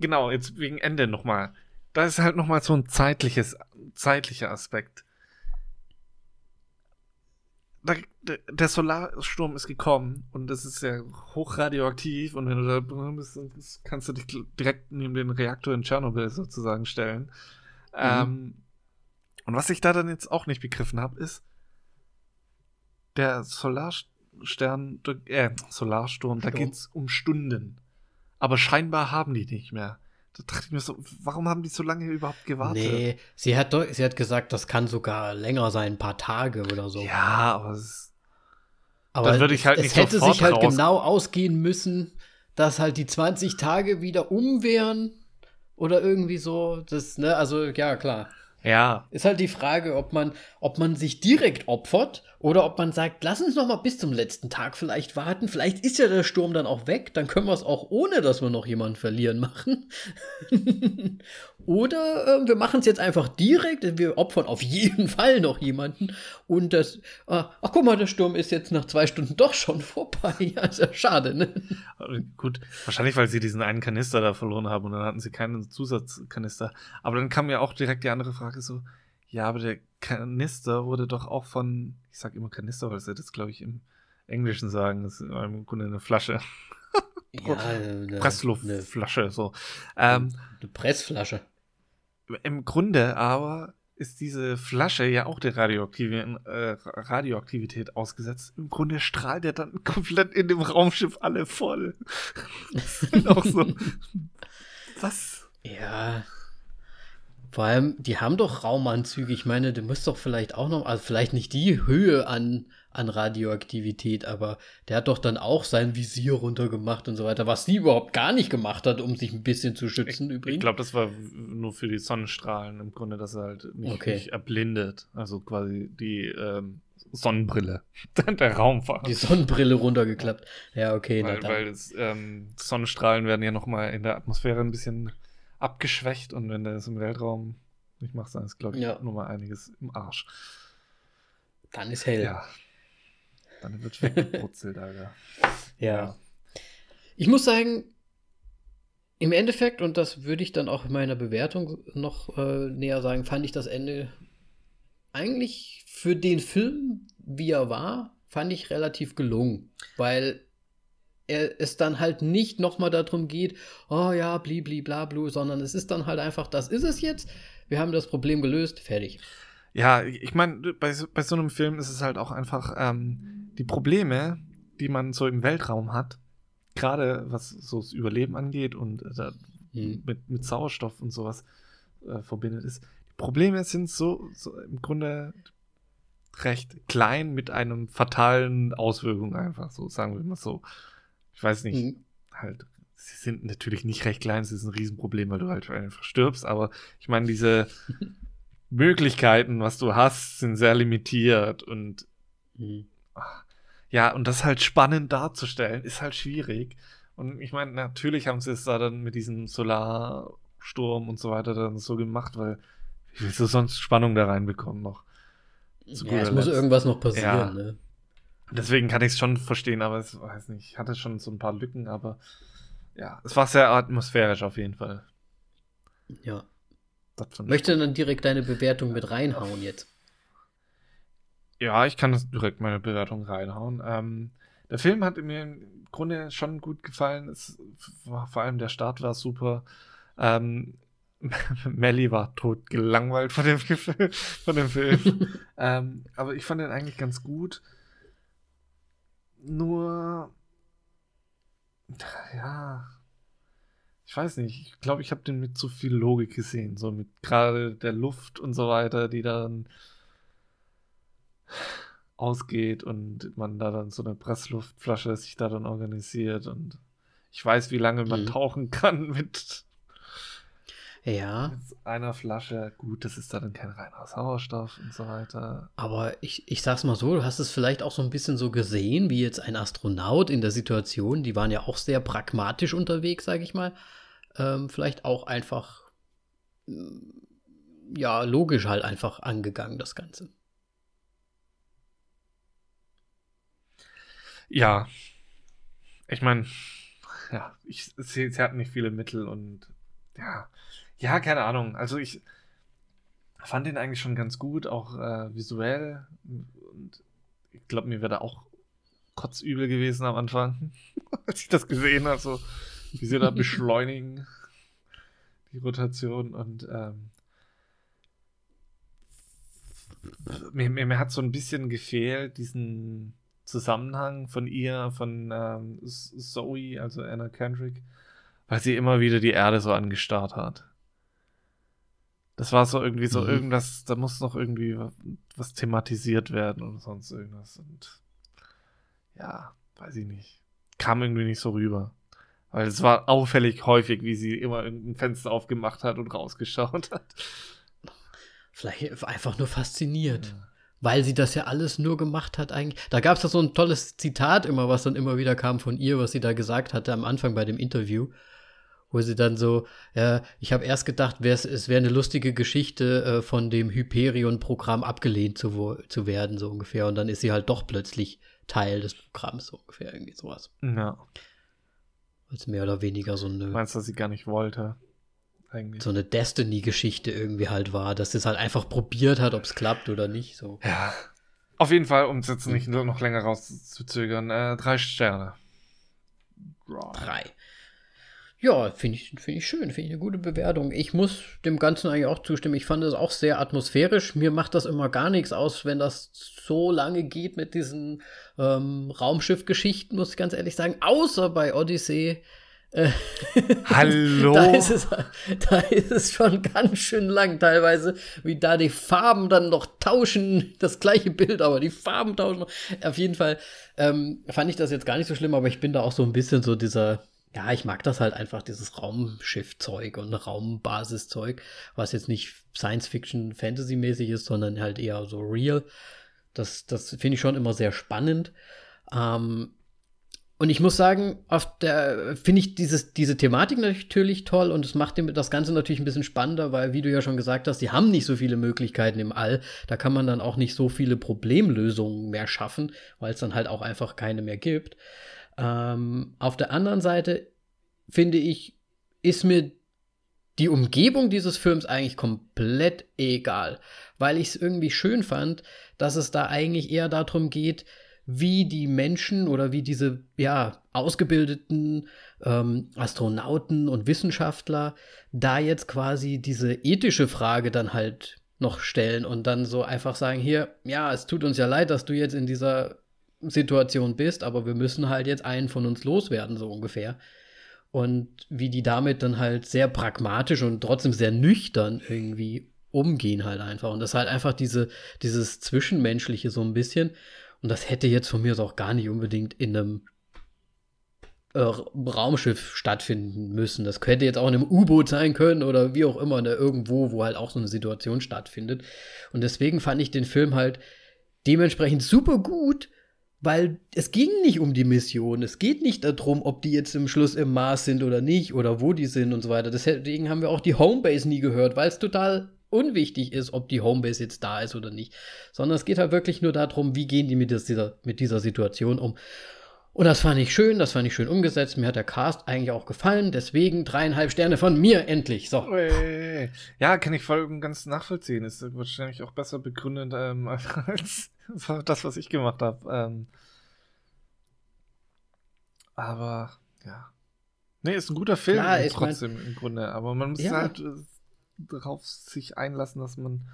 genau, jetzt wegen Ende nochmal. Da ist halt nochmal so ein zeitliches, zeitlicher Aspekt. Da, der, Solarsturm ist gekommen und das ist ja hochradioaktiv und wenn du da drin bist, kannst du dich direkt neben den Reaktor in Tschernobyl sozusagen stellen. Ähm, und was ich da dann jetzt auch nicht begriffen habe, ist, der Solarstern, äh, Solarsturm, da Sturm. geht's um Stunden. Aber scheinbar haben die nicht mehr. Da dachte ich mir so, warum haben die so lange überhaupt gewartet? Nee, sie hat, sie hat gesagt, das kann sogar länger sein, ein paar Tage oder so. Ja, aber es Aber Dann würde ich halt es, nicht es hätte sich halt raus- genau ausgehen müssen, dass halt die 20 Tage wieder um wären oder irgendwie so. Das, ne, also ja, klar. ja, Ist halt die Frage, ob man, ob man sich direkt opfert oder ob man sagt, lass uns noch mal bis zum letzten Tag vielleicht warten. Vielleicht ist ja der Sturm dann auch weg. Dann können wir es auch ohne, dass wir noch jemanden verlieren machen. [laughs] oder äh, wir machen es jetzt einfach direkt. Wir opfern auf jeden [laughs] Fall noch jemanden. Und das, äh, ach guck mal, der Sturm ist jetzt nach zwei Stunden doch schon vorbei. [laughs] Ja, ist ja schade, ne? gut. Wahrscheinlich, weil sie diesen einen Kanister da verloren haben und dann hatten sie keinen Zusatzkanister. Aber dann kam ja auch direkt die andere Frage so, ja, aber der Kanister wurde doch auch von, ich sag immer Kanister, weil sie das, glaube ich, im Englischen sagen. Das ist im Grunde eine Flasche. [laughs] Ja, eine, Pressluftflasche, so. Ähm, eine Pressflasche. Im Grunde aber ist diese Flasche ja auch der Radioaktive, äh, Radioaktivität ausgesetzt. Im Grunde strahlt der dann komplett in dem Raumschiff alle voll. [laughs] Das ist auch so. [laughs] Was? Ja. Vor allem, die haben doch Raumanzüge. Ich meine, du musst doch vielleicht auch noch, also vielleicht nicht die Höhe an, an Radioaktivität, aber der hat doch dann auch sein Visier runtergemacht und so weiter, was sie überhaupt gar nicht gemacht hat, um sich ein bisschen zu schützen Ich übrigens. glaube, das war nur für die Sonnenstrahlen im Grunde, dass er halt nicht, Okay. nicht erblindet. Also quasi die ähm, Sonnenbrille. [laughs] der Raumfahrt. die Sonnenbrille runtergeklappt. Ja, okay. na weil dann. weil es, ähm, Sonnenstrahlen werden ja nochmal in der Atmosphäre ein bisschen abgeschwächt und wenn das im Weltraum nicht machst, dann ist, glaube ich, Ja. nur mal einiges im Arsch. dann ist hell. Ja. Dann wird weggebrutzelt, [laughs] Alter. Ja. Ich muss sagen, im Endeffekt, und das würde ich dann auch in meiner Bewertung noch äh, näher sagen, fand ich das Ende eigentlich für den Film, wie er war, fand ich relativ gelungen. Weil er, es dann halt nicht nochmal darum geht, oh ja, blibli blablu, sondern es ist dann halt einfach, das ist es jetzt, wir haben das Problem gelöst, fertig. Ja, ich meine, bei, so- bei so einem Film ist es halt auch einfach ähm, die Probleme, die man so im Weltraum hat, gerade was so das Überleben angeht und äh, Hm. mit, mit Sauerstoff und sowas äh, verbindet ist. Die Probleme sind so, so im Grunde recht klein mit einem fatalen Auswirkung einfach, so sagen wir mal so. Ich weiß nicht, Hm. halt, sie sind natürlich nicht recht klein, es ist ein Riesenproblem, weil du halt einfach stirbst, aber ich meine, diese [laughs] Möglichkeiten, was du hast, sind sehr limitiert und Hm. ja, und das halt spannend darzustellen, ist halt schwierig. Und ich meine, natürlich haben sie es da dann mit diesem Solarsturm und so weiter dann so gemacht, weil wie willst du sonst Spannung da reinbekommen noch? Zu Ja, es muss irgendwas noch passieren, Ja. ne? Deswegen kann ich es schon verstehen, aber es weiß nicht, ich hatte schon so ein paar Lücken, aber ja, es war sehr atmosphärisch auf jeden Fall. Ja. Möchte dann direkt deine Bewertung mit reinhauen jetzt. Ja, ich kann direkt meine Bewertung reinhauen. Ähm, der Film hat mir im Grunde schon gut gefallen. Es war, vor allem der Start war super. Ähm, [laughs] Melly war tot gelangweilt von dem, von dem Film. [laughs] ähm, aber ich fand den eigentlich ganz gut. Nur, ja, ich weiß nicht. Ich glaube, ich habe den mit zu viel Logik gesehen. So mit gerade der Luft und so weiter, die dann ausgeht und man da dann so eine Pressluftflasche sich da dann organisiert und ich weiß, wie lange man Mhm. tauchen kann [laughs] mit, Ja, mit einer Flasche. Gut, das ist dann kein reiner Sauerstoff und so weiter. aber ich, ich sag's mal so, du hast es vielleicht auch so ein bisschen so gesehen, wie jetzt ein Astronaut in der Situation, die waren ja auch sehr pragmatisch unterwegs, sag ich mal. Ähm, vielleicht auch einfach, mm, ja, logisch halt einfach angegangen, das Ganze. Ja, ich meine, ja, ich, sie, sie hatten nicht viele Mittel und ja, ja, keine Ahnung. Also ich fand den eigentlich schon ganz gut, auch äh, visuell. Und ich glaube, mir wäre da auch kotzübel gewesen am Anfang, [laughs] als ich das gesehen habe, so wie sie da [laughs] beschleunigen, die Rotation und ähm, mir, mir, mir hat so ein bisschen gefehlt, diesen Zusammenhang von ihr, von ähm, Zoe, also Anna Kendrick, weil sie immer wieder die Erde so angestarrt hat. Das war so irgendwie so Mhm. irgendwas, da muss noch irgendwie was, was thematisiert werden oder sonst irgendwas. Und ja, weiß ich nicht. Kam irgendwie nicht so rüber. Weil es war auffällig häufig, wie sie immer irgendein Fenster aufgemacht hat und rausgeschaut hat. Vielleicht einfach nur fasziniert. Weil sie das ja alles nur gemacht hat eigentlich. Da gab es ja so ein tolles Zitat immer, was dann immer wieder kam von ihr, was sie da gesagt hatte am Anfang bei dem Interview. Wo sie dann so, ja, ich habe erst gedacht, es wäre eine lustige Geschichte äh, von dem Hyperion-Programm abgelehnt zu, zu werden, so ungefähr. Und dann ist sie halt doch plötzlich Teil des Programms, so ungefähr, irgendwie sowas. Ja. Als mehr oder weniger so eine, Meinst du, dass sie gar nicht wollte? Eigentlich. so eine Destiny-Geschichte irgendwie halt war, dass sie es halt einfach probiert hat, ob es klappt oder nicht. So. Ja. Auf jeden Fall, um es jetzt nicht noch länger rauszuzögern, äh, drei Sterne. Drei. Ja, finde ich, finde ich schön, finde ich eine gute Bewertung. Ich muss dem Ganzen eigentlich auch zustimmen. Ich fand es auch sehr atmosphärisch. Mir macht das immer gar nichts aus, wenn das so lange geht mit diesen ähm, Raumschiff-Geschichten, muss ich ganz ehrlich sagen. Außer bei Odyssey. Äh, [laughs] Hallo? da, ist es, da ist es schon ganz schön lang teilweise, wie da die Farben dann noch tauschen. Das gleiche Bild, aber die Farben tauschen. Auf jeden Fall ähm, fand ich das jetzt gar nicht so schlimm, aber ich bin da auch so ein bisschen so dieser, ja, ich mag das halt einfach, dieses Raumschiffzeug und Raumbasiszeug, was jetzt nicht Science-Fiction, Fantasy-mäßig ist, sondern halt eher so real. Das, das finde ich schon immer sehr spannend. Ähm, und ich muss sagen, auf der finde ich dieses, diese Thematik natürlich toll und es macht das Ganze natürlich ein bisschen spannender, weil, wie du ja schon gesagt hast, die haben nicht so viele Möglichkeiten im All. Da kann man dann auch nicht so viele Problemlösungen mehr schaffen, weil es dann halt auch einfach keine mehr gibt. Ähm, auf der anderen Seite finde ich, ist mir die Umgebung dieses Films eigentlich komplett egal, weil ich es irgendwie schön fand, dass es da eigentlich eher darum geht, wie die Menschen oder wie diese ja ausgebildeten ähm, Astronauten und Wissenschaftler da jetzt quasi diese ethische Frage dann halt noch stellen und dann so einfach sagen, hier, ja, es tut uns ja leid, dass du jetzt in dieser Situation bist, aber wir müssen halt jetzt einen von uns loswerden, so ungefähr. Und wie die damit dann halt sehr pragmatisch und trotzdem sehr nüchtern irgendwie umgehen halt einfach. Und das halt einfach diese, dieses Zwischenmenschliche so ein bisschen. Und das hätte jetzt von mir auch gar nicht unbedingt in einem äh, Raumschiff stattfinden müssen. Das könnte jetzt auch in einem U-Boot sein können oder wie auch immer, ne, irgendwo, wo halt auch so eine Situation stattfindet. Und deswegen fand ich den Film halt dementsprechend super gut, weil es ging nicht um die Mission. Es geht nicht darum, ob die jetzt im Schluss im Mars sind oder nicht oder wo die sind und so weiter. Deswegen haben wir auch die Homebase nie gehört, weil es total unwichtig ist, ob die Homebase jetzt da ist oder nicht. Sondern es geht halt wirklich nur darum, wie gehen die mit dieser, mit dieser Situation um. Und das fand ich schön, das fand ich schön umgesetzt. Mir hat der Cast eigentlich auch gefallen. Deswegen dreieinhalb Sterne von mir endlich. So. Ja, kann ich voll ganz nachvollziehen. Ist wahrscheinlich auch besser begründet ähm, [laughs] als das, was ich gemacht habe. Ähm, aber ja. Nee, ist ein guter Film Klar, trotzdem mein, im Grunde. Aber man muss Ja. halt äh, darauf sich einlassen, dass man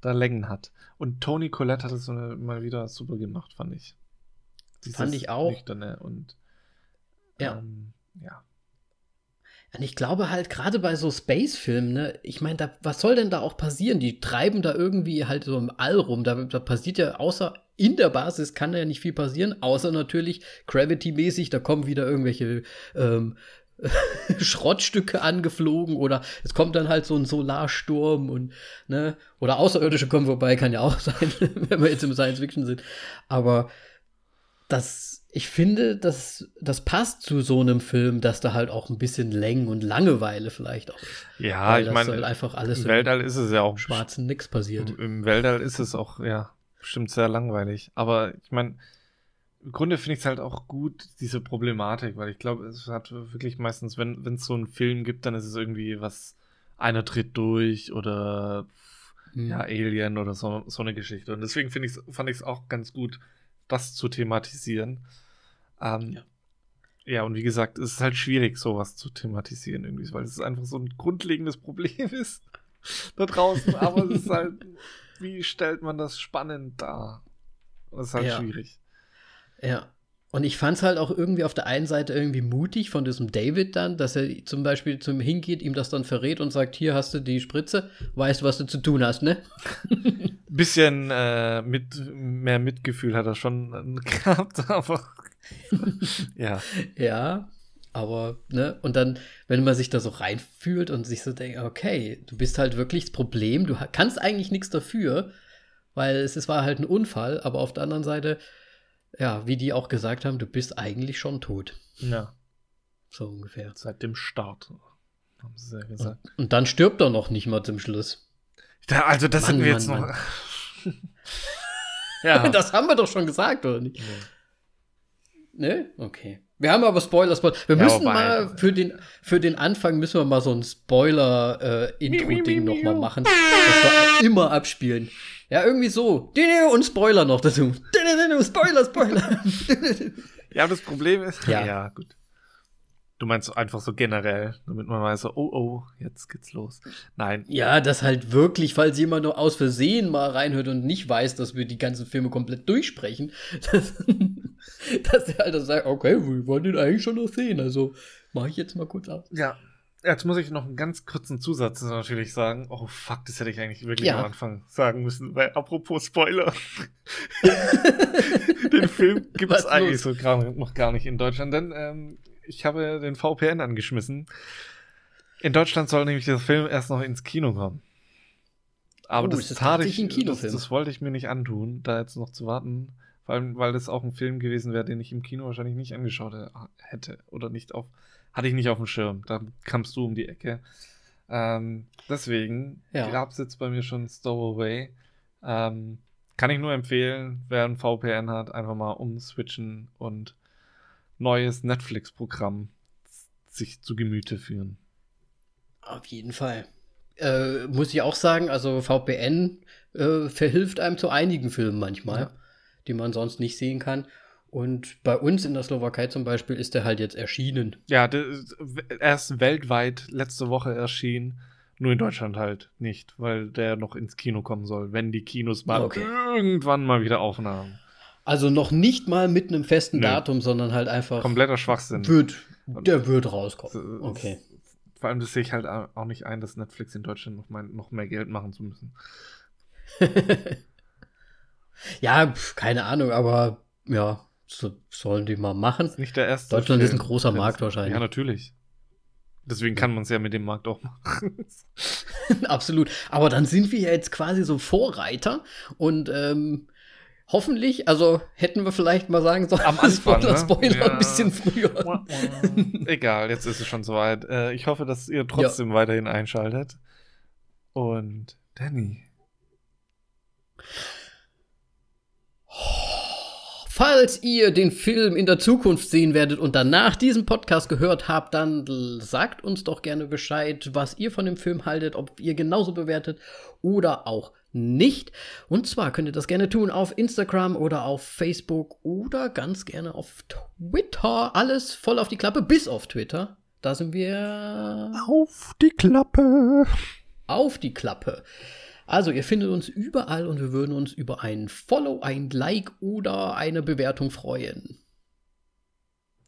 da Längen hat. Und Tony Collette hat es mal wieder super gemacht, fand ich. Fand ich auch. Nüchterne und Ja. ähm, ja. Und ich glaube halt, gerade bei so Space-Filmen, ne, ich meine, was soll denn da auch passieren? Die treiben da irgendwie halt so im All rum. Da, da passiert ja außer in der Basis kann da ja nicht viel passieren, außer natürlich Gravity-mäßig, da kommen wieder irgendwelche ähm, [laughs] Schrottstücke angeflogen oder es kommt dann halt so ein Solarsturm und, ne, oder Außerirdische kommen vorbei, kann ja auch [laughs] sein, wenn wir jetzt im Science-Fiction sind. Aber das, ich finde, das, das passt zu so einem Film, dass da halt auch ein bisschen Längen und Langeweile vielleicht auch ist. Ja, Weil ich meine, halt einfach alles im Weltall ist es ja auch schwarzen Nix passiert. Im, Im Weltall ist es auch, ja, bestimmt sehr langweilig. Aber ich meine, im Grunde finde ich es halt auch gut, diese Problematik, weil ich glaube, es hat wirklich meistens, wenn es so einen Film gibt, dann ist es irgendwie was, einer tritt durch oder Hm. ja, Alien oder so, so eine Geschichte. Und deswegen ich's, fand ich es auch ganz gut, das zu thematisieren. Ähm, Ja. ja. und wie gesagt, es ist halt schwierig, sowas zu thematisieren irgendwie, weil es einfach so ein grundlegendes Problem [laughs] ist da draußen, aber es ist halt, [laughs] wie stellt man das spannend dar? Das ist halt Ja. schwierig. Ja. Und ich fand es halt auch irgendwie auf der einen Seite irgendwie mutig von diesem David dann, dass er zum Beispiel zum hingeht, ihm das dann verrät und sagt, hier hast du die Spritze, weißt du, was du zu tun hast, ne? [laughs] Bisschen äh, mit mehr Mitgefühl hat er schon äh, [laughs] gehabt, aber [laughs] ja. Ja, aber, ne? Und dann, wenn man sich da so reinfühlt und sich so denkt, okay, du bist halt wirklich das Problem, du kannst eigentlich nichts dafür, weil es, es war halt ein Unfall, aber auf der anderen Seite, ja, wie die auch gesagt haben, du bist eigentlich schon tot. Ja, So ungefähr. seit dem Start, haben sie ja gesagt. Und dann stirbt er noch nicht mal zum Schluss. Da, also das Mann, sind wir Mann, jetzt noch. Mann. [laughs] ja. [laughs] Das haben wir doch schon gesagt, oder nicht? Ne? Okay. Wir haben aber Spoiler, Spoiler. Wir Ja, müssen mal für den, für den Anfang müssen wir mal so ein Spoiler-Intro-Ding mi, nochmal machen. Das wir immer abspielen. Ja, irgendwie so. Und Spoiler noch dazu. Spoiler, Spoiler. Ja, das Problem ist. Ja. ja, gut. Du meinst einfach so generell, damit man weiß, so, oh, oh, jetzt geht's los. Nein. ja, das halt wirklich, falls jemand nur aus Versehen mal reinhört und nicht weiß, dass wir die ganzen Filme komplett durchsprechen, [laughs] dass, dass er halt dann sagt, okay, wir wollen den eigentlich schon noch sehen. Also mache ich jetzt mal kurz aus. Ja. Jetzt muss ich noch einen ganz kurzen Zusatz natürlich sagen. Oh fuck, das hätte ich eigentlich wirklich Ja. am Anfang sagen müssen, weil apropos Spoiler. [laughs] den Film gibt es eigentlich los? so gar, noch gar nicht in Deutschland, denn ähm, ich habe den VPN angeschmissen. In Deutschland soll nämlich der Film erst noch ins Kino kommen. Aber Oh, das das tat ich, das, das wollte ich mir nicht antun, da jetzt noch zu warten. Vor allem, weil das auch ein Film gewesen wäre, den ich im Kino wahrscheinlich nicht angeschaut hätte. Oder nicht auf, hatte ich nicht auf dem Schirm. Da kamst du um die Ecke. Ähm, deswegen Ja. gab es jetzt bei mir schon Stowaway. Ähm, kann ich nur empfehlen, wer ein VPN hat, einfach mal umswitchen und neues Netflix-Programm sich zu Gemüte führen. Auf jeden Fall. Äh, muss ich auch sagen, also VPN äh, verhilft einem zu einigen Filmen manchmal, Ja. die man sonst nicht sehen kann. Und bei uns in der Slowakei zum Beispiel ist der halt jetzt erschienen. Ja, der ist weltweit letzte Woche erschienen. Nur in Deutschland halt nicht, weil der noch ins Kino kommen soll, wenn die Kinos mal Okay. irgendwann mal wieder aufnahmen. Also noch nicht mal mit einem festen Nö. Datum, sondern halt einfach Kompletter Schwachsinn. wird, der wird rauskommen. Okay. Vor allem, das sehe ich halt auch nicht ein, dass Netflix in Deutschland noch, mal, noch mehr Geld machen zu müssen. [laughs] Ja, pf, keine Ahnung, aber ja, so sollen die mal machen. Ist nicht der erste. Deutschland ist ein Film, großer Markt wahrscheinlich. Ja, natürlich. Deswegen kann man es ja mit dem Markt auch machen. [laughs] Absolut. Aber dann sind wir ja jetzt quasi so Vorreiter und ähm, hoffentlich, also hätten wir vielleicht mal sagen sollen, Am [laughs] Anfang, Spoiler, ne? Spoiler Ja. ein bisschen früher. [laughs] Egal, jetzt ist es schon soweit. Äh, ich hoffe, dass ihr trotzdem weiterhin einschaltet. Und Danny. Falls ihr den Film in der Zukunft sehen werdet und danach diesen Podcast gehört habt, dann sagt uns doch gerne Bescheid, was ihr von dem Film haltet, ob ihr genauso bewertet oder auch nicht. Und zwar könnt ihr das gerne tun auf Instagram oder auf Facebook oder ganz gerne auf Twitter. Alles voll auf die Klappe, bis auf Twitter. Da sind wir Auf die Klappe. auf die Klappe. Also, ihr findet uns überall und wir würden uns über ein Follow, ein Like oder eine Bewertung freuen.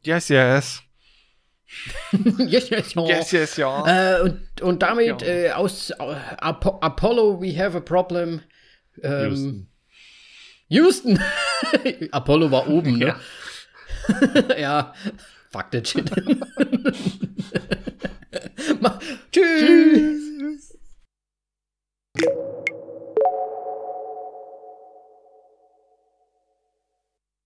Yes, yes. [laughs] yes, yes, ja. Yes, yes, ja. Äh, und, und damit ja. äh, aus äh, Apo Apollo, we have a problem. Ähm, Houston. Houston. [laughs] Apollo war oben, ne? Ja. [laughs] ja. Fuck that shit. Tschüss. Tschüss.